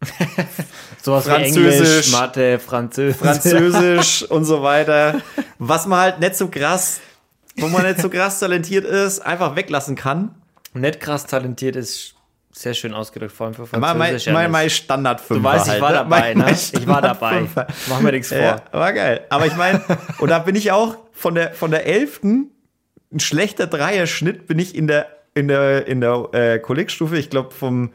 (laughs) Sowas wie Französisch, Englisch, Mathe, Französisch. Französisch (laughs) und so weiter, was man halt nicht so krass, wo man nicht so krass talentiert ist, einfach weglassen kann. Nicht krass talentiert ist sehr schön ausgedrückt, vor allem für Mein, mein, Französisch. mein, Janis. mein Standard 5 du weißt, ich war dabei, ne? Ich war dabei. Mach mir nichts vor. Ja, war geil. Aber ich meine, und da bin ich auch von der, von der 11. ein schlechter Dreierschnitt bin ich in der, in der, in der äh, Kollegstufe, ich glaube, vom,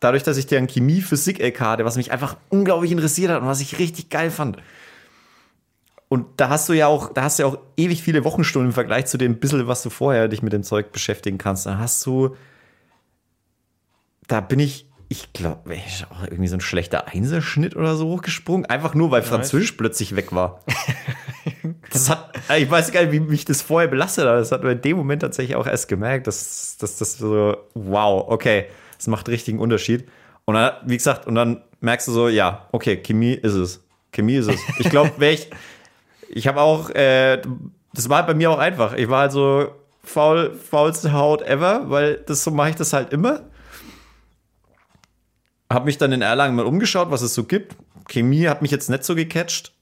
dadurch, dass ich deren Chemie, Physik LK hatte, was mich einfach unglaublich interessiert hat und was ich richtig geil fand. Und da hast du ja auch, da hast du ja auch ewig viele Wochenstunden im Vergleich zu dem bisschen, was du vorher dich mit dem Zeug beschäftigen kannst. Da hast du, da bin ich, ich glaube, ich auch irgendwie so ein schlechter Einserschnitt oder so hochgesprungen. Einfach nur, weil Französisch plötzlich weg war. (laughs) Das hat, ich weiß gar nicht, wie mich das vorher belastet hat. Das hat man in dem Moment tatsächlich auch erst gemerkt, dass, dass das so, wow, okay. Es macht richtigen Unterschied. Und dann, wie gesagt, und dann merkst du so, ja, okay, Chemie ist es. Chemie ist es. Ich glaube, wäre ich, ich habe auch, äh, das war bei mir auch einfach. Ich war halt so faul, faulste Haut ever, weil das so mache ich das halt immer. Hab mich dann in Erlangen mal umgeschaut, was es so gibt. Chemie hat mich jetzt nicht so gecatcht.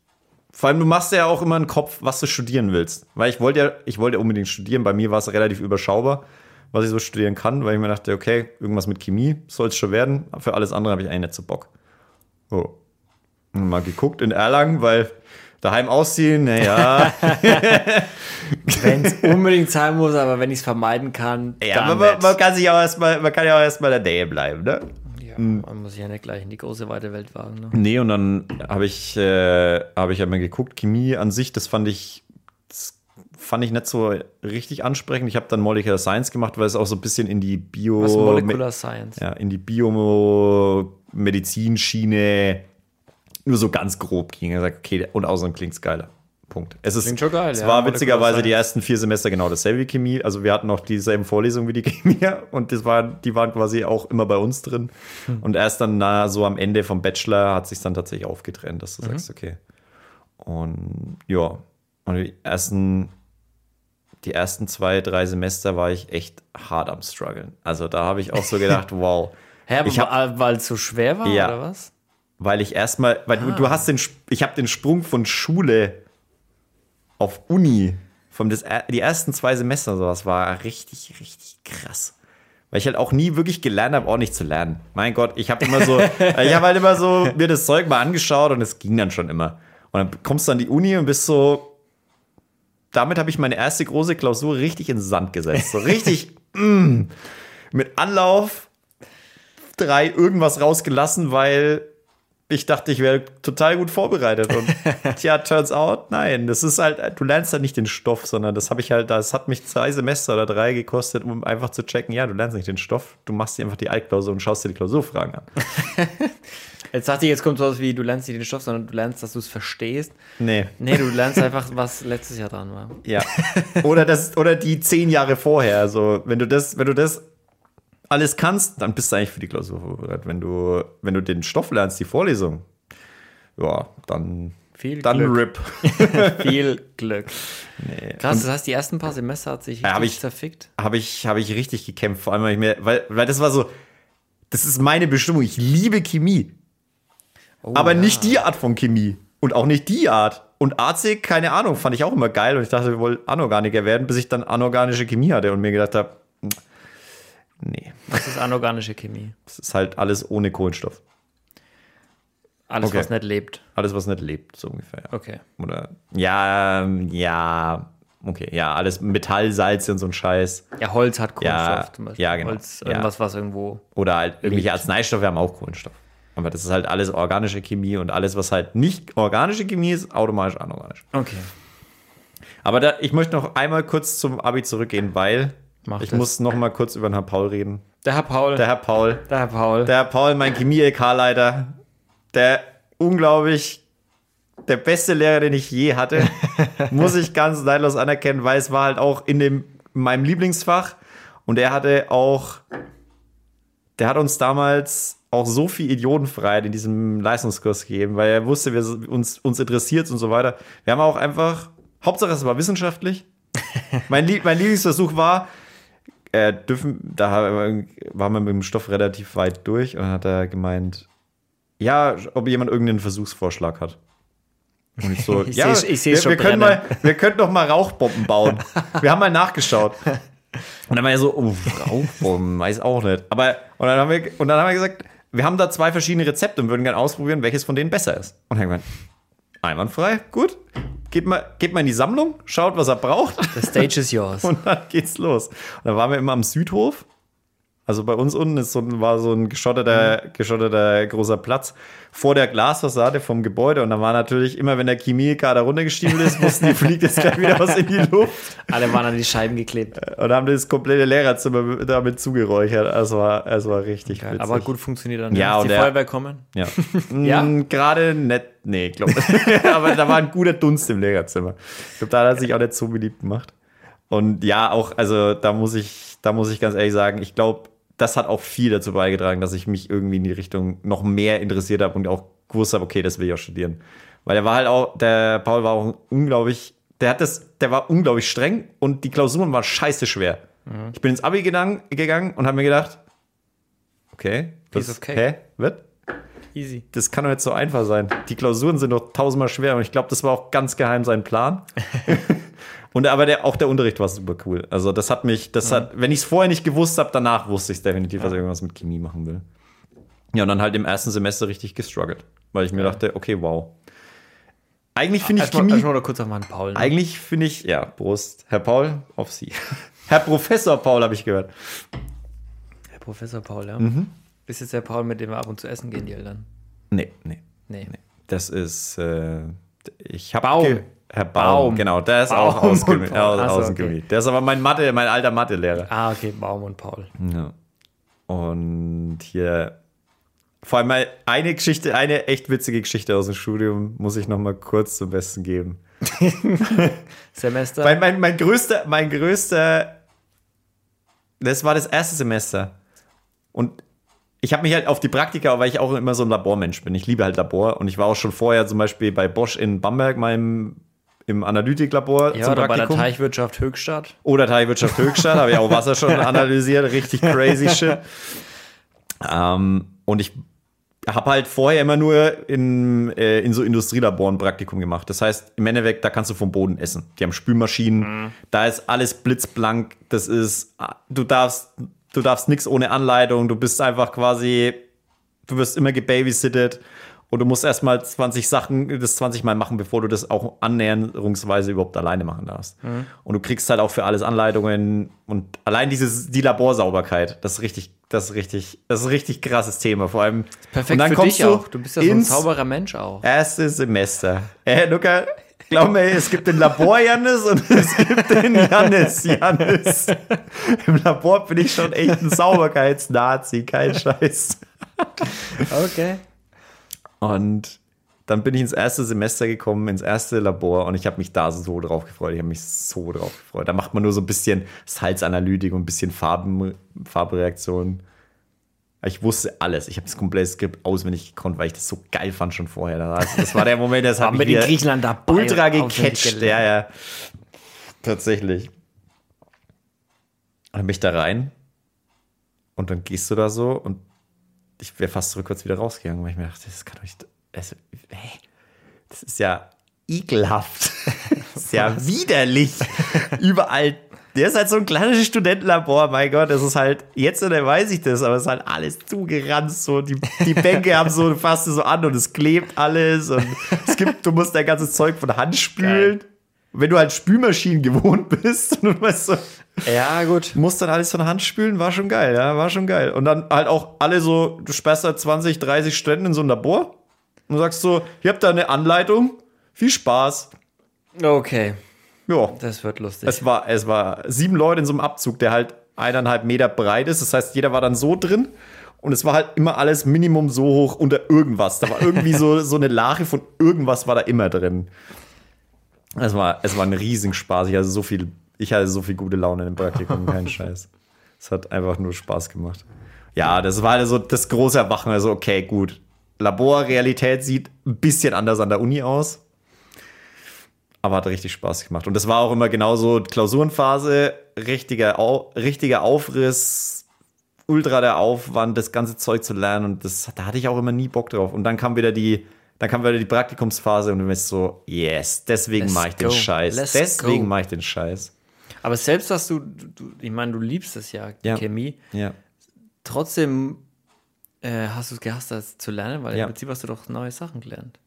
Vor allem, du machst ja auch immer einen Kopf, was du studieren willst. Weil ich wollte ja, ich wollte ja unbedingt studieren. Bei mir war es relativ überschaubar, was ich so studieren kann, weil ich mir dachte, okay, irgendwas mit Chemie soll es schon werden. Aber für alles andere habe ich eigentlich nicht so Bock. Und mal geguckt in Erlangen, weil daheim ausziehen, naja. (laughs) Wenn es unbedingt sein muss, aber wenn ich es vermeiden kann, ja, dann man, man kann sich auch erstmal, man kann ja auch erstmal der Nähe bleiben, ne? Ja, man muss sich ja nicht gleich in die große weite Welt wagen. Ne? Nee, und dann habe ich, äh, habe ich ja mal geguckt, Chemie an sich, das fand ich, das fand ich nicht so richtig ansprechend. Ich habe dann Molecular Science gemacht, weil es auch so ein bisschen in die Bio, Was Molecular Science? ja, in die Biomedizinschiene nur so ganz grob ging. Er sagt, okay, und außerdem klingt es geiler. Punkt. Es ist, schon geil, Es ja, war witzigerweise die ersten vier Semester genau dasselbe wie Chemie. Also wir hatten auch dieselben Vorlesungen wie die (laughs) Chemie und das war, die waren quasi auch immer bei uns drin. Hm. Und erst dann na, so am Ende vom Bachelor hat sich dann tatsächlich aufgetrennt, dass du Mhm. sagst, okay. Und ja, und die ersten, die ersten zwei, drei Semester war ich echt hart am struggeln. Also da habe ich auch so gedacht, (laughs) wow. Hä, aber Ich hab- weil- es so schwer war, Ja. oder was? weil ich erstmal, weil du, Ah. du hast den, ich habe den Sprung von Schule auf Uni, von das, die ersten zwei Semester sowas war richtig, richtig krass. Weil ich halt auch nie wirklich gelernt habe, ordentlich zu lernen. Mein Gott, ich habe immer so, (laughs) ich habe halt immer so mir das Zeug mal angeschaut und es ging dann schon immer. Und dann kommst du an die Uni und bist so, damit habe ich meine erste große Klausur richtig in den Sand gesetzt. So richtig (laughs) mm, mit Anlauf drei irgendwas rausgelassen, weil ich dachte, ich wäre total gut vorbereitet. Und (laughs) tja, turns out, nein. Das ist halt, du lernst halt nicht den Stoff, sondern das habe ich halt, das hat mich zwei Semester oder drei gekostet, um einfach zu checken, ja, du lernst nicht den Stoff, du machst dir einfach die Altklausur und schaust dir die Klausurfragen an. (laughs) Jetzt dachte ich, jetzt kommt sowas wie, du lernst nicht den Stoff, sondern du lernst, dass du es verstehst. Nee. Nee, du lernst (laughs) einfach, was letztes Jahr dran war. Ja. Oder das, oder die zehn Jahre vorher. Also, wenn du das, wenn du das alles kannst, dann bist du eigentlich für die Klausur vorbereitet. Wenn du, wenn du den Stoff lernst, die Vorlesung, ja, dann, Viel dann Glück. RIP. (laughs) Viel Glück. Nee. Krass, das heißt, die ersten paar Semester hat sich hab ich- zerfickt. habe ich, habe ich richtig gekämpft. Vor allem, weil ich mir, weil, weil das war so, das ist meine Bestimmung. Ich liebe Chemie. Oh, aber ja. nicht die Art von Chemie. Und auch nicht die Art. Und AC, keine Ahnung, fand ich auch immer geil. Und ich dachte, ich wollte Anorganiker werden, bis ich dann anorganische Chemie hatte und mir gedacht habe, nee, Das ist anorganische Chemie. das ist halt alles ohne Kohlenstoff. Alles, Okay. was nicht lebt. Alles, was nicht lebt, so ungefähr. Ja. Okay. Oder, ja, ähm, ja, okay, ja, alles Metall, Salze und so ein Scheiß. Ja, Holz hat Kohlenstoff Ja, zum Beispiel. ja, genau. Holz, Ja. irgendwas, was irgendwo. Oder halt irgendwelche Lebt. Arzneistoffe haben auch Kohlenstoff. Aber das ist halt alles organische Chemie und alles, was halt nicht organische Chemie ist, automatisch anorganisch. Okay. Aber da, ich möchte noch einmal kurz zum Abi zurückgehen, weil Mach ich das. muss noch mal kurz über den Herrn Paul reden. Der Herr Paul. Der Herr Paul, der Herr Paul. der Herr Paul, mein Chemie-LK-Leiter, der unglaublich der beste Lehrer, den ich je hatte, (laughs) muss ich ganz neidlos anerkennen, weil es war halt auch in dem in meinem Lieblingsfach und er hatte auch, der hat uns damals auch so viel Idiotenfreiheit in diesem Leistungskurs gegeben, weil er wusste, wir uns uns interessiert und so weiter. Wir haben auch einfach, Hauptsache es war wissenschaftlich. (laughs) mein, Lie mein Lieblingsversuch war, äh, dürfen, da waren wir mit dem Stoff relativ weit durch und dann hat er gemeint, ja, ob jemand irgendeinen Versuchsvorschlag hat. Und ich so, (laughs) Ich ja, seh- ich wir, schon wir können brennen. mal, wir könnten doch mal Rauchbomben bauen. (laughs) wir haben mal nachgeschaut. Und dann war er so, oh, Rauchbomben, (laughs) weiß auch nicht. Aber, und dann haben wir, und dann haben wir gesagt, wir haben da zwei verschiedene Rezepte und würden gerne ausprobieren, welches von denen besser ist. Und wir gemeint, einwandfrei, gut. Geht mal, geht mal in die Sammlung, schaut, was er braucht. The stage is yours. (laughs) Und dann geht's los. Und dann waren wir immer am Südhof. Also bei uns unten ist so, ein- war so ein geschotteter, geschotteter großer Platz vor der Glasfassade vom Gebäude. Und dann war natürlich immer, wenn der Chemiekader runtergestiefelt ist, wussten die, (laughs) fliegt jetzt gleich wieder was in die Luft. Alle waren an die Scheiben geklebt. Und haben das komplette Lehrerzimmer damit zugeräuchert. Es war, es war richtig witzig. Aber gut funktioniert dann. Ja, und die der- Feuerwehr kommen. Ja. (laughs) Ja? Mm, Gerade nicht. Nee, glaube (laughs) Aber da war ein guter Dunst im Lehrerzimmer. Ich glaube, da hat er sich auch nicht so beliebt gemacht. Und ja, auch, also da muss ich, da muss ich ganz ehrlich sagen, ich glaube, das hat auch viel dazu beigetragen, dass ich mich irgendwie in die Richtung noch mehr interessiert habe und auch gewusst habe, okay, das will ich auch studieren. Weil er war halt auch, der Paul war auch unglaublich, der hat das, der war unglaublich streng und die Klausuren waren scheiße schwer. Mhm. Ich bin ins Abi gegangen, gegangen und habe mir gedacht, okay, Piece das, of cake. hä, wird? Easy. Das kann doch jetzt so einfach sein. Die Klausuren sind doch tausendmal schwer und ich glaube, das war auch ganz geheim sein Plan. (laughs) und aber der, auch der Unterricht war super cool. Also das hat mich, das hat, wenn ich es vorher nicht gewusst habe, danach wusste ich es definitiv, dass ich irgendwas mit Chemie machen will. Ja, und dann halt im ersten Semester richtig gestruggelt, weil ich mir dachte, okay, wow. Eigentlich finde ich Chemie, erstmal noch kurz auf meinen Paul. Ne? eigentlich finde ich, ja, Prost, Herr Paul, auf Sie. (laughs) Herr Professor Paul, habe ich gehört. Herr Professor Paul, ja. Mhm. Bist jetzt der Paul, mit dem wir ab und zu essen gehen, die Eltern? Nee, nee. Nee. Das ist, äh, ich habe Baum. Herr Baum, Baum. genau, der ist Baum auch aus, und Gemi- Paul. aus, Ach so, aus dem okay. Der ist aber mein Mathe, mein alter Mathelehrer. Ah, okay, Baum und Paul. Ja. Und hier, vor allem mal eine Geschichte, eine echt witzige Geschichte aus dem Studium muss ich noch mal kurz zum Besten geben. (laughs) Semester. Weil mein, mein größter, mein größter, das war das erste Semester. Und ich habe mich halt auf die Praktika, weil ich auch immer so ein Labormensch bin. Ich liebe halt Labor. Und ich war auch schon vorher zum Beispiel bei Bosch in Bamberg, meinem im Analytiklabor ja, oder bei der Teichwirtschaft Höchstadt. Oder Teilwirtschaft Höchstadt, habe ich auch Wasser schon (laughs) analysiert, richtig crazy shit. Ähm, und ich habe halt vorher immer nur in, äh, in so Industrielaboren Praktikum gemacht. Das heißt, im Endeffekt, da kannst du vom Boden essen. Die haben Spülmaschinen, da ist alles blitzblank. Das ist, du darfst, du darfst nichts ohne Anleitung. Du bist einfach quasi, du wirst immer gebabysittet. Und du musst erstmal 20 Sachen, das 20 Mal machen, bevor du das auch annäherungsweise überhaupt alleine machen darfst. Und du kriegst halt auch für alles Anleitungen und allein dieses, die Laborsauberkeit, das ist richtig, das ist richtig, das ist ein richtig krasses Thema. Vor allem. Perfekt und dann für kommst dich du auch. Du bist ja so ein ins sauberer Mensch auch. erste Semester. Äh, Luca, glaub mir, es gibt den Labor Jannis und (laughs) es gibt den Jannis Jannis. Im Labor bin ich schon echt ein Sauberkeitsnazi, kein Scheiß. Okay. Und dann bin ich ins erste Semester gekommen, ins erste Labor und ich habe mich da so drauf gefreut. Ich habe mich so drauf gefreut. Da macht man nur so ein bisschen Salzanalytik und ein bisschen Farben, Farbreaktionen. Ich wusste alles. Ich habe das komplette Skript auswendig gekonnt, weil ich das so geil fand schon vorher. Das, das war der Moment, das Haben wir in Griechenland dabei ultra gecatcht. Ja, ja. Tatsächlich. Dann bin ich da rein und dann gehst du da so und ich wäre fast rückwärts wieder rausgegangen, weil ich mir dachte, das kann doch nicht. Also, hä? Das ist ja ekelhaft. (laughs) Das ist ja widerlich. Überall. Der ist halt so ein kleines Studentenlabor, mein Gott, das ist halt, jetzt oder weiß ich das, aber es ist halt alles zugeranzt, so, die, die Bänke haben so, du fasst so an und es klebt alles und es gibt, du musst dein ganzes Zeug von Hand spülen. Wenn du halt Spülmaschinen gewohnt (laughs) bist und du weißt so, Ja, gut. musst dann alles von Hand spülen, war schon geil, ja, war schon geil. Und dann halt auch alle so, du sperrst halt 20, 30 Stunden in so ein Labor und sagst so, ihr habt da eine Anleitung, viel Spaß. Okay. Ja, Das wird lustig. es war, es war sieben Leute in so einem Abzug, der halt eineinhalb Meter breit ist. Das heißt, jeder war dann so drin und es war halt immer alles Minimum so hoch unter irgendwas. Da war irgendwie so, so eine Lache von irgendwas war da immer drin. Es war, es war ein Riesenspaß. Ich hatte so viel, ich hatte so viel gute Laune im Praktikum, kein (laughs) Scheiß. Es hat einfach nur Spaß gemacht. Ja, das war also das große Erwachen. Also, okay, gut. Laborrealität sieht ein bisschen anders an der Uni aus. Aber hat richtig Spaß gemacht. Und das war auch immer genauso Klausurenphase, richtiger, Au richtiger Aufriss, ultra der Aufwand, das ganze Zeug zu lernen. Und das, da hatte ich auch immer nie Bock drauf. Und dann kam wieder die, dann kam wieder die Praktikumsphase und du bist so, yes, deswegen mache ich den go. Scheiß. Let's deswegen mache ich den Scheiß. Aber selbst hast du, du, ich meine, du liebst es ja, Ja. Chemie. Ja. Trotzdem äh, hast du es gehasst, das zu lernen, weil Ja. im Prinzip hast du doch neue Sachen gelernt.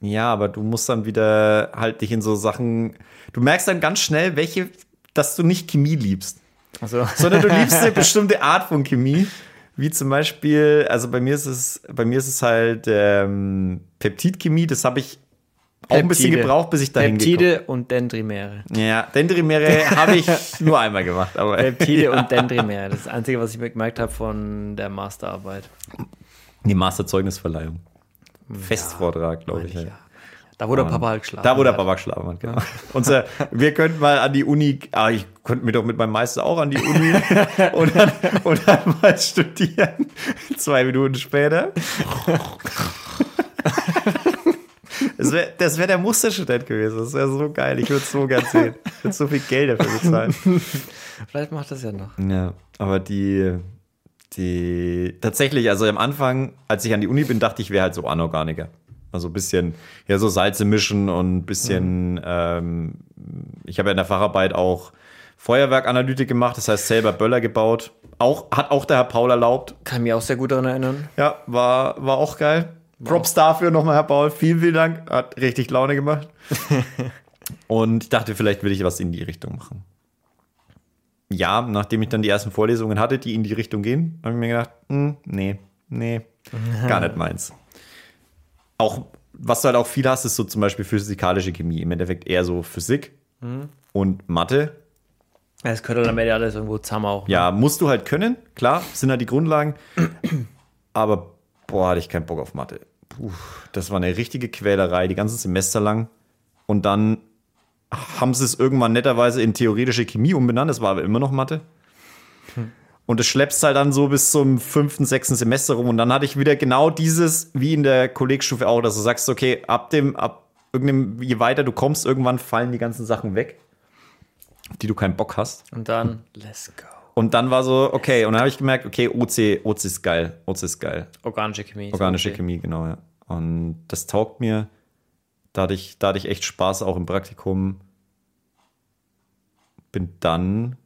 Ja, aber du musst dann wieder halt dich in so Sachen. Du merkst dann ganz schnell, welche, dass du nicht Chemie liebst. Also, sondern du liebst eine (laughs) bestimmte Art von Chemie. Wie zum Beispiel, also bei mir ist es, bei mir ist es halt ähm, Peptidchemie, das habe ich auch ein bisschen gebraucht, bis ich dahin gekommen Peptide und Dendrimere. Ja, Dendrimere habe ich (laughs) nur einmal gemacht, aber Peptide (laughs) und Dendrimere. Das das Einzige, was ich mir gemerkt habe von der Masterarbeit. die Masterzeugnisverleihung. Festvortrag, glaube ich. Ja. Ja. Da wurde Papa halt geschlafen. Da, hat. Papa geschlafen hat, genau. (laughs) Unser, wir könnten mal an die Uni, ah, ich, konnte mir doch mit meinem Meister auch an die Uni (laughs) und, dann, und dann mal studieren. Zwei Minuten später. Das wäre wär der Musterstudent gewesen. Das wäre so geil. Ich würde es so gern sehen. Ich würde so viel Geld dafür bezahlen. (laughs) Vielleicht macht das ja noch. Ja, aber die, die, tatsächlich, also am Anfang, als ich an die Uni bin, dachte ich, wäre halt so Anorganiker. Also ein bisschen, ja, so Salze mischen und ein bisschen, ähm, ich habe ja in der Facharbeit auch Feuerwerkanalytik gemacht, das heißt selber Böller gebaut. Auch, hat auch der Herr Paul erlaubt. Kann mich auch sehr gut daran erinnern. Ja, war, war auch geil. Props dafür nochmal, Herr Paul. Vielen, vielen Dank. Hat richtig Laune gemacht. (laughs) und ich dachte, vielleicht will ich was in die Richtung machen. Ja, nachdem ich dann die ersten Vorlesungen hatte, die in die Richtung gehen, habe ich mir gedacht, hm, nee, nee, (laughs) gar nicht meins. Auch, was du halt auch viel hast, ist so zum Beispiel physikalische Chemie. Im Endeffekt eher so Physik und Mathe. Es könnte dann am Ende alles irgendwo zusammen auch. Ja, musst du halt können, klar, sind halt die Grundlagen. (clears throat) Aber boah, hatte ich keinen Bock auf Mathe. Puh, das war eine richtige Quälerei, die ganzen Semester lang. Und dann haben sie es irgendwann netterweise in theoretische Chemie umbenannt, das war aber immer noch Mathe. Und es schleppst halt dann so bis zum fünften, sechsten Semester rum. Und dann hatte ich wieder genau dieses, wie in der Kollegstufe auch, dass du sagst, okay, ab dem, ab irgendeinem, je weiter du kommst, irgendwann fallen die ganzen Sachen weg, auf die du keinen Bock hast. Und dann, let's go. Und dann war so, okay, und dann habe ich gemerkt, okay, OC, OC ist geil, OC ist geil. Organische Chemie. Organische okay. Chemie, genau, ja. Und das taugt mir. Da hatte, ich, da hatte ich echt Spaß auch im Praktikum. Bin dann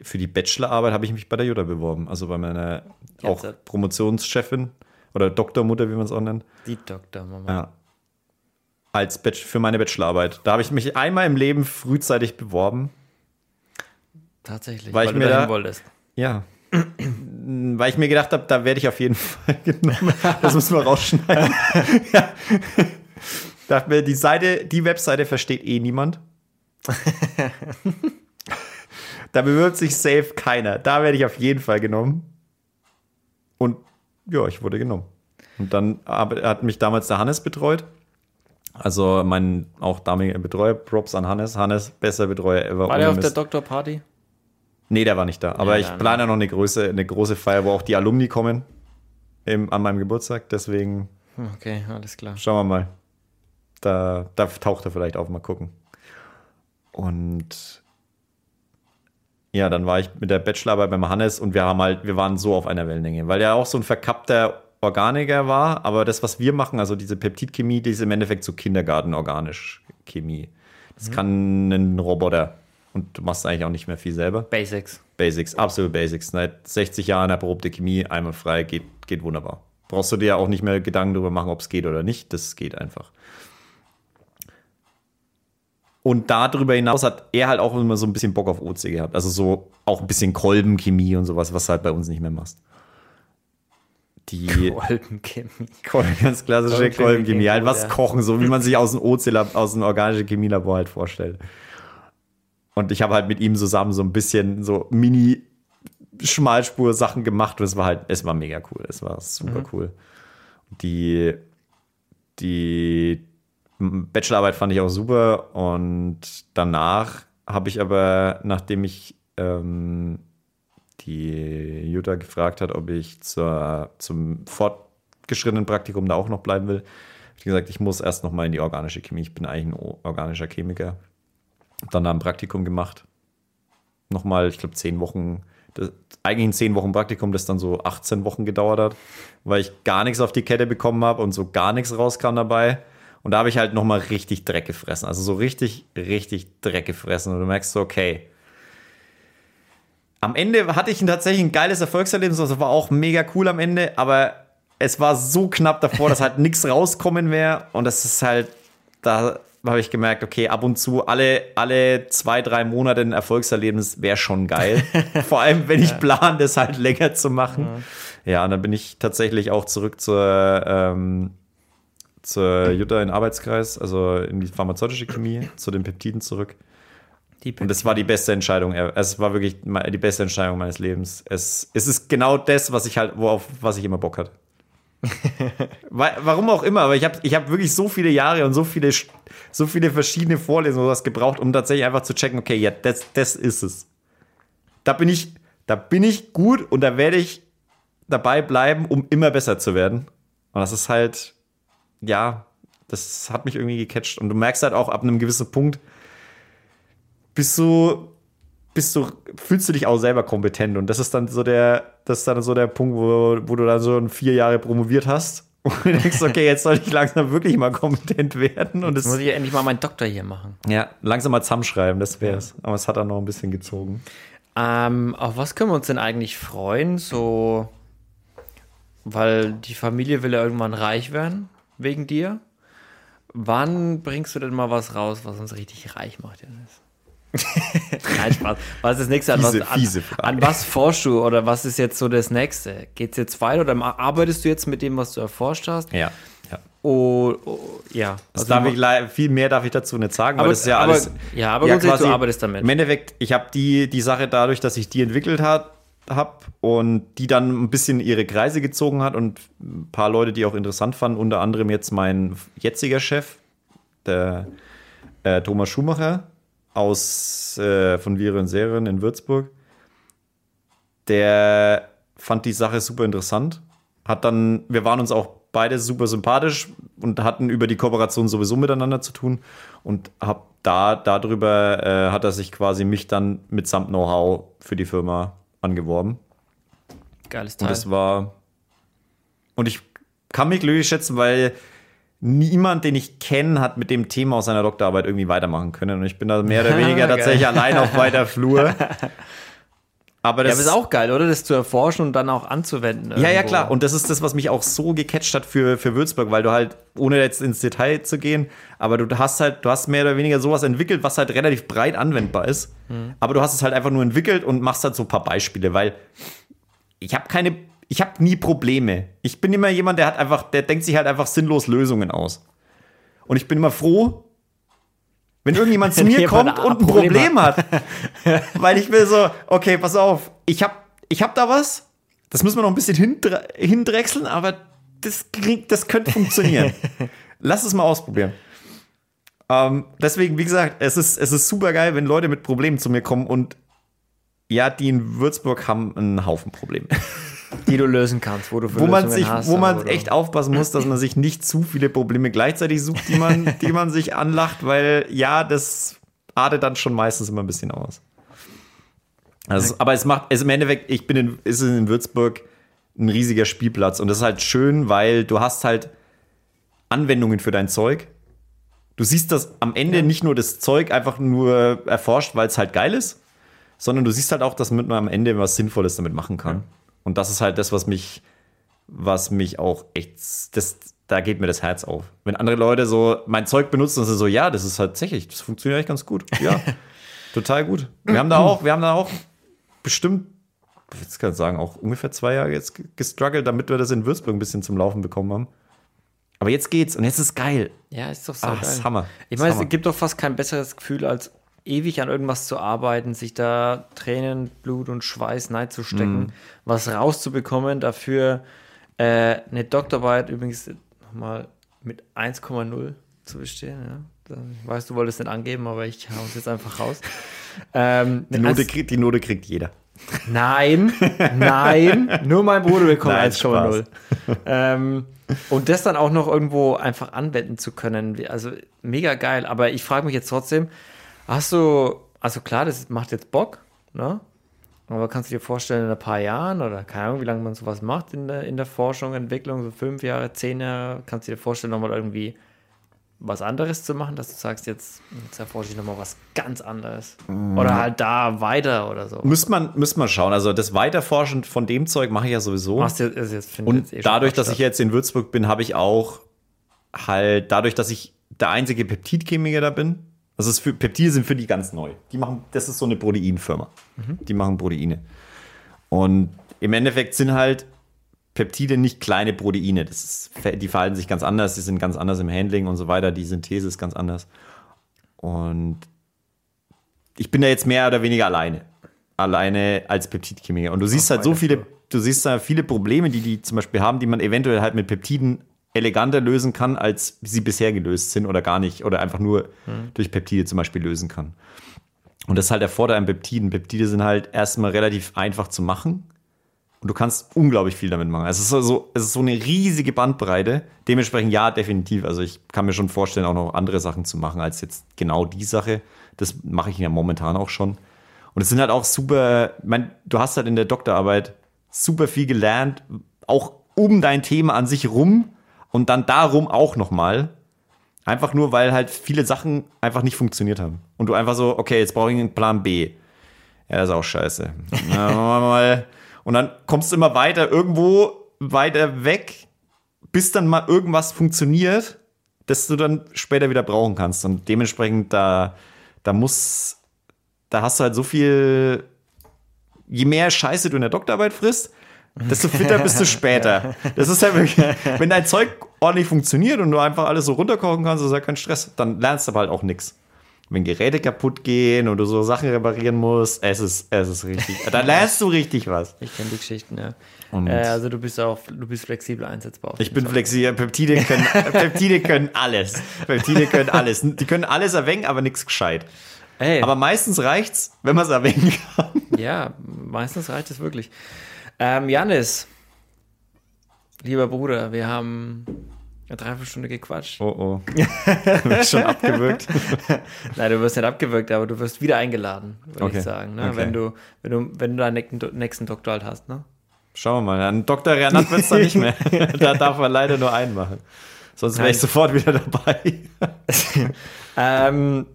für die Bachelorarbeit habe ich mich bei der Jutta beworben. Also bei meiner auch Jetzt. Promotionschefin oder Doktormutter, wie man es auch nennt. Die Doktor, Mama. Ja. Als Bach für meine Bachelorarbeit. Da habe ich mich einmal im Leben frühzeitig beworben. Tatsächlich. Weil ich mir da- wolltest. Ja. (clears throat) Weil ich mir gedacht habe, da werde ich auf jeden Fall (laughs) genommen. Das müssen wir rausschneiden. (laughs) ja. Dachte mir, die Seite, die Webseite versteht eh niemand. da bewirbt sich safe keiner. Da werde ich auf jeden Fall genommen. Und ja, ich wurde genommen. Und dann aber- hat mich damals der Hannes betreut. Also mein auch damaliger Betreuer, Props an Hannes. Hannes, besser Betreuer ever. War der auf der Mist. Doktorparty? Nee, der war nicht da. Aber Ja, ich plane ja noch eine große, eine große Feier, wo auch die Alumni kommen im, an meinem Geburtstag. Deswegen Hm, Okay, alles klar. schauen wir mal. Da, da taucht er vielleicht auf, mal gucken. Und ja, dann war ich mit der Bachelorarbeit beim Hannes und wir haben halt, wir waren so auf einer Wellenlänge, weil er auch so ein verkappter Organiker war, aber das, was wir machen, also diese Peptidchemie, die ist im Endeffekt so Kindergarten-organisch Chemie. Das kann ein Roboter und du machst eigentlich auch nicht mehr viel selber. Basics. Basics, absolute Basics. Seit 60 Jahren erprobte Chemie, einmal frei, geht, geht wunderbar. Brauchst du dir ja auch nicht mehr Gedanken darüber machen, ob es geht oder nicht. Das geht einfach. Und darüber hinaus hat er halt auch immer so ein bisschen Bock auf OC gehabt. Also so auch ein bisschen Kolbenchemie und sowas, was du halt bei uns nicht mehr machst. Die Kolbenchemie. (laughs) Kolben, ganz klassische Kolbenchemie Kolbenchemie, halt was ja. kochen, so wie man sich aus dem OC-Lab, aus dem organischen Chemielabor halt vorstellt. Und ich habe halt mit ihm zusammen so ein bisschen so Mini Schmalspur-Sachen gemacht und es war halt, es war mega cool, es war super Mhm. cool. Die, die Bachelorarbeit fand ich auch super und danach habe ich aber, nachdem ich ähm, die Jutta gefragt hat, ob ich zur, zum fortgeschrittenen Praktikum da auch noch bleiben will, habe ich gesagt, ich muss erst noch mal in die organische Chemie. Ich bin eigentlich ein organischer Chemiker. Dann da ein Praktikum gemacht. Nochmal, ich glaube, zehn Wochen. Das, eigentlich ein zehn Wochen Praktikum, das dann so 18 Wochen gedauert hat, weil ich gar nichts auf die Kette bekommen habe und so gar nichts rauskam dabei. Und da habe ich halt nochmal richtig Dreck gefressen. Also so richtig, richtig Dreck gefressen. Und du merkst so, okay, am Ende hatte ich tatsächlich ein geiles Erfolgserlebnis, das war auch mega cool am Ende, aber es war so knapp davor, dass halt (laughs) nichts rauskommen wäre und das ist halt, da habe ich gemerkt, okay, ab und zu alle, alle zwei, drei Monate ein Erfolgserlebnis wäre schon geil. (laughs) Vor allem, wenn ich plane, das halt länger zu machen. Ja, und dann bin ich tatsächlich auch zurück zur, ähm, zur Jutta in Arbeitskreis, also in die pharmazeutische Chemie, zu den Peptiden zurück. Und es war die beste Entscheidung. Es war wirklich die beste Entscheidung meines Lebens. Es, es ist genau das, was ich halt, worauf, was ich immer Bock hatte. (laughs) Warum auch immer, aber ich habe ich hab wirklich so viele Jahre und so viele, so viele verschiedene Vorlesungen was gebraucht, um tatsächlich einfach zu checken, okay, ja, das, das ist es. Da bin ich, da bin ich gut und da werde ich dabei bleiben, um immer besser zu werden. Und das ist halt, ja, das hat mich irgendwie gecatcht. Und du merkst halt auch ab einem gewissen Punkt, bist du, bist du, fühlst du dich auch selber kompetent. Und das ist dann so der, das ist dann so der Punkt, wo, wo du dann so vier Jahre promoviert hast. (laughs) Und du denkst, okay, jetzt soll ich langsam wirklich mal kompetent werden. Und jetzt muss ich endlich mal meinen Doktor hier machen. Ja, langsam mal zusammenschreiben, das wär's. Aber es hat dann noch ein bisschen gezogen. Ähm, auf was können wir uns denn eigentlich freuen? So, weil die Familie will ja irgendwann reich werden, wegen dir. Wann bringst du denn mal was raus, was uns richtig reich macht, Janis? (laughs) Nein, Spaß. Was ist das nächste? An, was, an, an, was forschst du oder was ist jetzt so das nächste? Geht es jetzt weiter oder arbeitest du jetzt mit dem, was du erforscht hast? Ja. ja. Oh, oh, ja. Also ich, viel mehr darf ich dazu nicht sagen, aber das ist ja aber, alles. Ja, aber ja, quasi, du arbeitest damit. Im Endeffekt, ich habe die, die Sache dadurch, dass ich die entwickelt habe hab und die dann ein bisschen ihre Kreise gezogen hat und ein paar Leute, die auch interessant fanden, unter anderem jetzt mein jetziger Chef, der äh, Thomas Schumacher, aus äh, von Viren Serien in Würzburg. Der fand die Sache super interessant. Hat dann, wir waren uns auch beide super sympathisch und hatten über die Kooperation sowieso miteinander zu tun. Und hab da, darüber äh, hat er sich quasi mich dann mitsamt Know-how für die Firma angeworben. Geiles Teil. Und das war. Und ich kann mich glücklich schätzen, weil niemand, den ich kenne, hat mit dem Thema aus seiner Doktorarbeit irgendwie weitermachen können. Und ich bin da mehr oder weniger (laughs) tatsächlich allein auf weiter Flur. Aber das ja, aber ist auch geil, oder? Das zu erforschen und dann auch anzuwenden. Irgendwo. Ja, ja, klar. Und das ist das, was mich auch so gecatcht hat für, für Würzburg, weil du halt, ohne jetzt ins Detail zu gehen, aber du hast halt, du hast mehr oder weniger sowas entwickelt, was halt relativ breit anwendbar ist. Mhm. Aber du hast es halt einfach nur entwickelt und machst halt so ein paar Beispiele, weil ich habe keine ich habe nie Probleme. Ich bin immer jemand, der hat einfach, der denkt sich halt einfach sinnlos Lösungen aus. Und ich bin immer froh, wenn irgendjemand zu (laughs) mir kommt und ein Problem hat. Weil ich will so, okay, pass auf, ich habe ich hab da was, das müssen wir noch ein bisschen hindrechseln, aber das, das könnte funktionieren. (laughs) Lass es mal ausprobieren. Ähm, deswegen, wie gesagt, es ist, es ist super geil, wenn Leute mit Problemen zu mir kommen und ja, die in Würzburg haben einen Haufen Probleme (laughs) die du lösen kannst, wo du wo man sich, hast, wo man echt aufpassen muss, dass man sich nicht zu viele Probleme gleichzeitig sucht, die man, die man sich anlacht, weil ja, das artet dann schon meistens immer ein bisschen aus. Also, aber es macht, es im Endeffekt, ich bin in, ist in Würzburg ein riesiger Spielplatz und das ist halt schön, weil du hast halt Anwendungen für dein Zeug. Du siehst das am Ende ja. nicht nur das Zeug einfach nur erforscht, weil es halt geil ist, sondern du siehst halt auch, dass man am Ende was Sinnvolles damit machen kann. Ja. Und das ist halt das, was mich, was mich auch echt, das, da geht mir das Herz auf. Wenn andere Leute so mein Zeug benutzen und so, ja, das ist tatsächlich, das funktioniert eigentlich ganz gut. Ja, (laughs) total gut. Wir haben da auch, wir haben da auch bestimmt, jetzt kann ich sagen, auch ungefähr zwei Jahre jetzt gestruggelt, damit wir das in Würzburg ein bisschen zum Laufen bekommen haben. Aber jetzt geht's und jetzt ist geil. Ja, ist doch so Ach, geil. Das ist Hammer. Ich meine, es gibt doch fast kein besseres Gefühl, als ewig an irgendwas zu arbeiten, sich da Tränen, Blut und Schweiß Neid zu stecken, mm. was rauszubekommen, dafür äh, eine Doktorarbeit übrigens nochmal mit 1,0 zu bestehen. Ja. Ich weiß, du wolltest nicht angeben, aber ich hau es jetzt einfach raus. (laughs) Ähm, die, Note kriegt, die Note kriegt jeder. Nein, nein, nur mein Bruder bekommt (laughs) 1,0. (laughs) ähm, und das dann auch noch irgendwo einfach anwenden zu können, also mega geil. Aber ich frage mich jetzt trotzdem, Hast du, also klar, das macht jetzt Bock, ne? Aber kannst du dir vorstellen, in ein paar Jahren oder keine Ahnung, wie lange man sowas macht in der, in der Forschung, Entwicklung, so fünf Jahre, zehn Jahre, kannst du dir vorstellen, nochmal irgendwie was anderes zu machen, dass du sagst, jetzt, jetzt erforsche ich nochmal was ganz anderes. Mm. Oder halt da weiter oder so. Müsste man, müsste man schauen. Also das Weiterforschen von dem Zeug mache ich ja sowieso. Machst du, also jetzt, Und eh dadurch, dass ich jetzt in Würzburg bin, habe ich auch halt, dadurch, dass ich der einzige Peptidchemiker da bin, also es für, Peptide sind für die ganz neu. Die machen, das ist so eine Proteinfirma. Mhm. Die machen Proteine. Und im Endeffekt sind halt Peptide nicht kleine Proteine. Das ist, die verhalten sich ganz anders, die sind ganz anders im Handling und so weiter. Die Synthese ist ganz anders. Und ich bin da jetzt mehr oder weniger alleine. Alleine als Peptidchemiker. Und du siehst halt so viele, du siehst da viele Probleme, die die zum Beispiel haben, die man eventuell halt mit Peptiden eleganter lösen kann, als sie bisher gelöst sind oder gar nicht oder einfach nur durch Peptide zum Beispiel lösen kann. Und das ist halt der Vorteil an Peptiden. Peptide sind halt erstmal relativ einfach zu machen und du kannst unglaublich viel damit machen. Es ist so, es ist so eine riesige Bandbreite. Dementsprechend ja, definitiv. Also ich kann mir schon vorstellen, auch noch andere Sachen zu machen als jetzt genau die Sache. Das mache ich ja momentan auch schon. Und es sind halt auch super, ich mein, du hast halt in der Doktorarbeit super viel gelernt, auch um dein Thema an sich rum und dann darum auch nochmal. Einfach nur, weil halt viele Sachen einfach nicht funktioniert haben. Und du einfach so, okay, jetzt brauche ich einen Plan B. Ja, das ist auch scheiße. (laughs) Und dann kommst du immer weiter, irgendwo weiter weg, bis dann mal irgendwas funktioniert, das du dann später wieder brauchen kannst. Und dementsprechend, da, da muss, da hast du halt so viel, je mehr Scheiße du in der Doktorarbeit frisst, desto fitter bist du (laughs) später. Das ist ja wirklich, (laughs) wenn dein Zeug ordentlich funktioniert und du einfach alles so runterkochen kannst, ist ja kein Stress, dann lernst du aber halt auch nichts. Wenn Geräte kaputt gehen und du so Sachen reparieren musst, es ist, es ist richtig. (laughs) Da lernst du richtig was. Ich kenne die Geschichten, ja. Und Äh, also du bist auch, du bist flexibel einsetzbar. ich bin flexibel. Peptide können, Peptide können alles. Peptide können alles. Die können alles erwecken, aber nichts gescheit. Ey, Aber meistens reicht's, wenn man es erwecken kann. ja, meistens reicht es wirklich. Ähm, Janis, lieber Bruder, wir haben eine Dreiviertelstunde gequatscht. Oh oh. Du bist schon abgewürgt. (laughs) Nein, du wirst nicht abgewürgt, aber du wirst wieder eingeladen, würde Okay. ich sagen. Ne? Okay. Wenn, du, wenn, du, wenn du deinen nächsten, Doktor halt hast. Ne? Schauen wir mal. An Dr. Renat wird's dann nicht mehr. (laughs) da darf man leider nur einen machen. Sonst wäre ich sofort wieder dabei. (laughs) Ähm,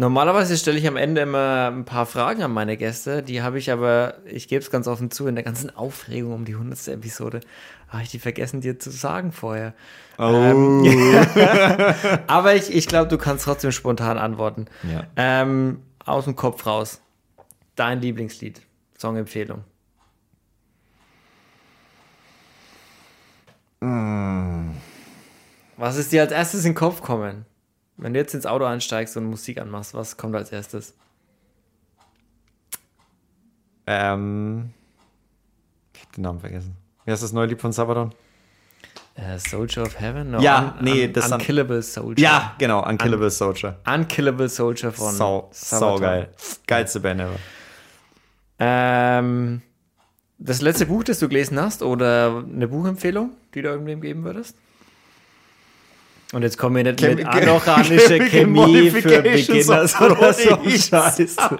normalerweise stelle ich am Ende immer ein paar Fragen an meine Gäste. Die habe ich aber, ich gebe es ganz offen zu, in der ganzen Aufregung um die 100. Episode, habe ich die vergessen dir zu sagen vorher. Oh. (laughs) (laughs) Aber ich, ich glaube, du kannst trotzdem spontan antworten. Ja. Ähm, aus dem Kopf raus. Dein Lieblingslied, Songempfehlung. Was ist dir als erstes in den Kopf kommen? Wenn du jetzt ins Auto einsteigst und Musik anmachst, was kommt als erstes? ähm, ich hab den Namen vergessen. Wie heißt das neue Lied von Sabaton? Äh, Soldier of Heaven? No, Ja, nee, das dann- Unkillable Soldier. Ja, genau. Unkillable Soldier. Unkillable Soldier von Sau, sau Sabaton. geil. Geilste Band ever. Ähm, das letzte Buch, das du gelesen hast, oder eine Buchempfehlung, die du irgendwem geben würdest? Und jetzt kommen wir nicht mit Chemi- anorganische Chemical (laughs) Chemie für of oder so. Scheiße. (laughs)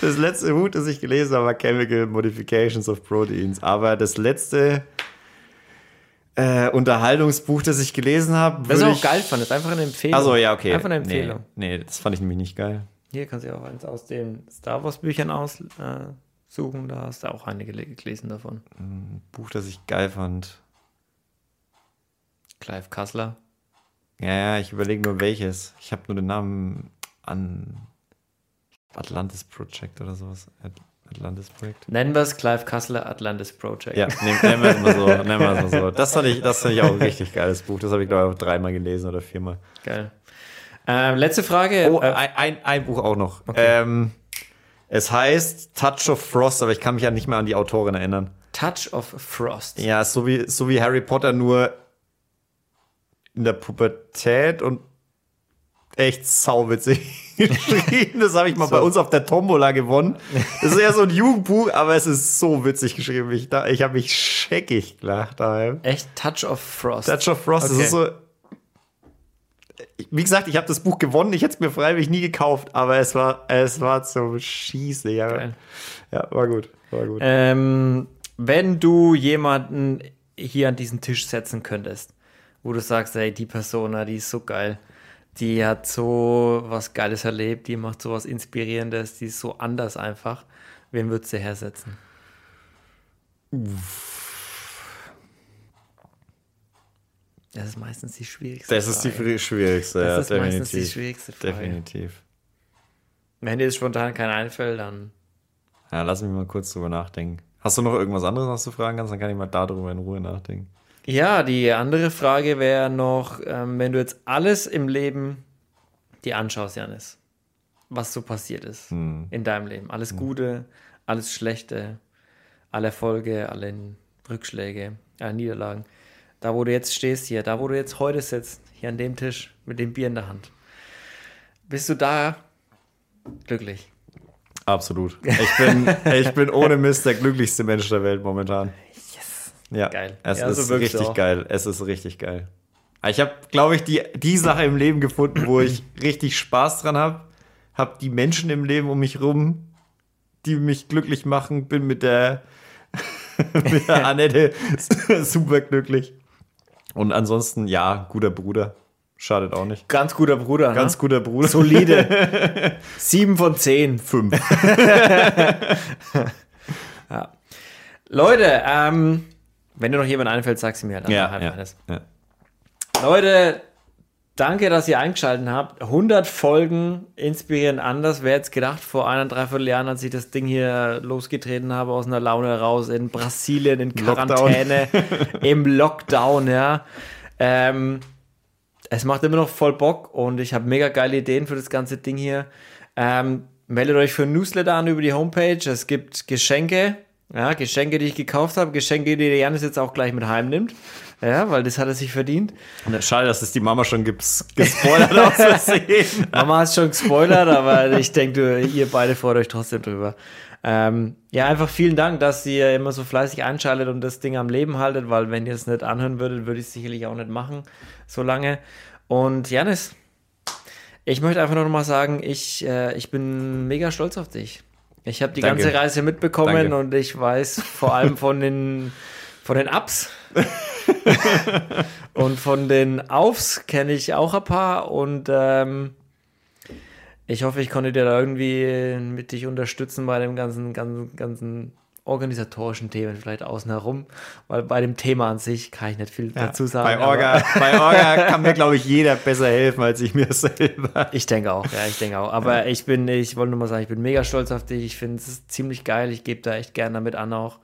Das letzte Buch, das ich gelesen habe, war Chemical Modifications of Proteins. Aber das letzte äh, Unterhaltungsbuch, das ich gelesen habe, Das ist auch geil fand, das ist einfach eine Empfehlung. Also ja, okay. Einfach eine Empfehlung. Nee, nee, das fand ich nämlich nicht geil. Hier kannst du auch eins aus den Star Wars Büchern aussuchen, äh, da hast du auch einige le- gelesen davon. Buch, das ich geil fand. Clive Kassler. Ja, ja, ich überlege nur welches. Ich habe nur den Namen an Atlantis Project oder sowas. At Atlantis Project. Nennen wir es Clive Kassler Atlantis Project. Ja, nehmen, nennen wir es mal so. Nennen wir es mal so. Das fand ich, das fand ich auch ein richtig geiles Buch. Das habe ich, glaube ich, auch dreimal gelesen oder viermal. Geil. Ähm, letzte Frage. Oh, äh, ein, ein, ein Buch auch noch. Okay. Ähm, es heißt Touch of Frost, aber ich kann mich ja nicht mehr an die Autorin erinnern. Touch of Frost. Ja, so wie, so wie Harry Potter, nur in der Pubertät und echt sauwitzig (laughs) geschrieben. Das habe ich mal So. bei uns auf der Tombola gewonnen. Das ist ja so ein Jugendbuch, aber es ist so witzig geschrieben. Ich, da- ich habe mich scheckig gelacht daheim. Echt Touch of Frost. Touch of Frost, das Okay. ist so. Wie gesagt, ich habe das Buch gewonnen. Ich hätte es mir freiwillig nie gekauft, aber es war, es war zum Schießen. Ja, Geil. ja war gut. War gut. Ähm, wenn du jemanden hier an diesen Tisch setzen könntest, wo du sagst, ey, die Persona, die ist so geil, die hat so was Geiles erlebt, die macht so was Inspirierendes, die ist so anders einfach, wen würdest du hersetzen? Das ist meistens die schwierigste Das ist die schwierigste. Das ja, ist meistens die definitiv. schwierigste Frage. Definitiv. Wenn dir jetzt spontan kein einfällt, dann Ja, lass mich mal kurz drüber nachdenken. Hast du noch irgendwas anderes, was du fragen kannst? Dann kann ich mal darüber in Ruhe nachdenken. Ja, die andere Frage wäre noch, ähm, wenn du jetzt alles im Leben dir anschaust, Janis, was so passiert ist Hm. in deinem Leben. Alles Gute, alles Schlechte, alle Erfolge, alle Rückschläge, alle Niederlagen. Da, wo du jetzt stehst hier, da, wo du jetzt heute sitzt, hier an dem Tisch mit dem Bier in der Hand. Bist du da glücklich? Absolut. Ich bin, ich bin ohne Mist der glücklichste Mensch der Welt momentan. Ja, Geil. Es Ja, so ist du richtig geil. Es ist richtig geil. Ich habe, glaube ich, die, die Sache im Leben gefunden, wo ich (laughs) richtig Spaß dran habe. Habe die Menschen im Leben um mich rum, die mich glücklich machen. Bin mit der, (laughs) mit der (laughs) Annette super glücklich. Und ansonsten, ja, guter Bruder. Schadet auch nicht. Ganz guter Bruder. Ganz ne? guter Bruder. Solide. Sieben von zehn. fünf. Leute, ähm, wenn dir noch jemand einfällt, sag's mir halt. Ja, ja, ja. Leute, danke, dass ihr eingeschaltet habt. 100 Folgen inspirieren anders. Wer jetzt gedacht, vor einer Dreivierteljahren, als ich das Ding hier losgetreten habe, aus einer Laune raus, in Brasilien, in Lockdown. Quarantäne, (laughs) im Lockdown, ja. Ähm, es macht immer noch voll Bock und ich habe mega geile Ideen für das ganze Ding hier. Ähm, meldet euch für ein Newsletter an über die Homepage. Es gibt Geschenke. Ja, Geschenke, die ich gekauft habe, Geschenke, die der Janis jetzt auch gleich mit heimnimmt. Ja, weil das hat er sich verdient. Schade, dass es die Mama schon ges gespoilert (laughs) aus Versehen. Mama hat schon gespoilert, aber ich denke, ihr beide freut euch trotzdem drüber. Ähm, ja, einfach vielen Dank, dass ihr immer so fleißig einschaltet und das Ding am Leben haltet, weil wenn ihr es nicht anhören würdet, würde ich es sicherlich auch nicht machen, so lange. Und Janis, ich möchte einfach nur noch mal sagen, ich, äh, ich bin mega stolz auf dich. Ich habe die Danke. ganze Reise mitbekommen Danke. und ich weiß vor allem von den, von den Ups (laughs) und von den Aufs kenne ich auch ein paar und ähm, ich hoffe, ich konnte dir da irgendwie mit dich unterstützen bei dem ganzen, ganzen, ganzen organisatorischen Themen vielleicht außen herum, weil bei dem Thema an sich kann ich nicht viel dazu sagen. Bei Orga, bei Orga (laughs) kann mir, glaube ich, jeder besser helfen als ich mir selber. Ich denke auch, ja, ich denke auch. Aber ich bin, ich wollte nur mal sagen, ich bin mega stolz auf dich. Ich finde es ziemlich geil. Ich gebe da echt gerne damit an auch.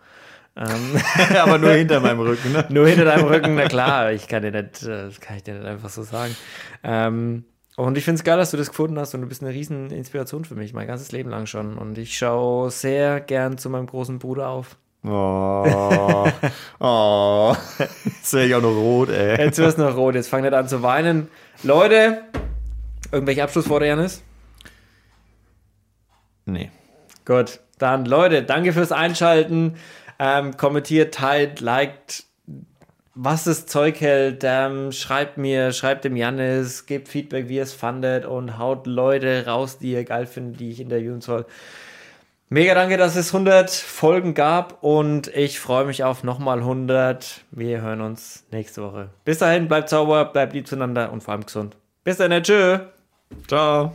Ähm, (laughs) Aber nur hinter meinem Rücken. Ne? nur hinter deinem Rücken, na klar, ich kann dir nicht, äh, das kann ich dir nicht einfach so sagen. Ähm, und ich finde es geil, dass du das gefunden hast und du bist eine riesen Inspiration für mich, mein ganzes Leben lang schon. Und ich schaue sehr gern zu meinem großen Bruder auf. Oh. Oh. Jetzt wäre ich auch noch rot, ey. Jetzt wirst du noch rot, jetzt fang nicht an zu weinen. Leute, irgendwelche Abschlussworte, Janis? Nee. Gut, dann Leute, danke fürs Einschalten. Ähm, kommentiert, teilt, liked, was das Zeug hält. Ähm, schreibt mir, schreibt dem Janis, gebt Feedback, wie ihr es fandet und haut Leute raus, die ihr geil findet, die ich interviewen soll. Mega danke, dass es 100 Folgen gab und ich freue mich auf nochmal 100. Wir hören uns nächste Woche. Bis dahin, bleibt sauber, bleibt lieb zueinander und vor allem gesund. Bis dann, tschö. Ciao.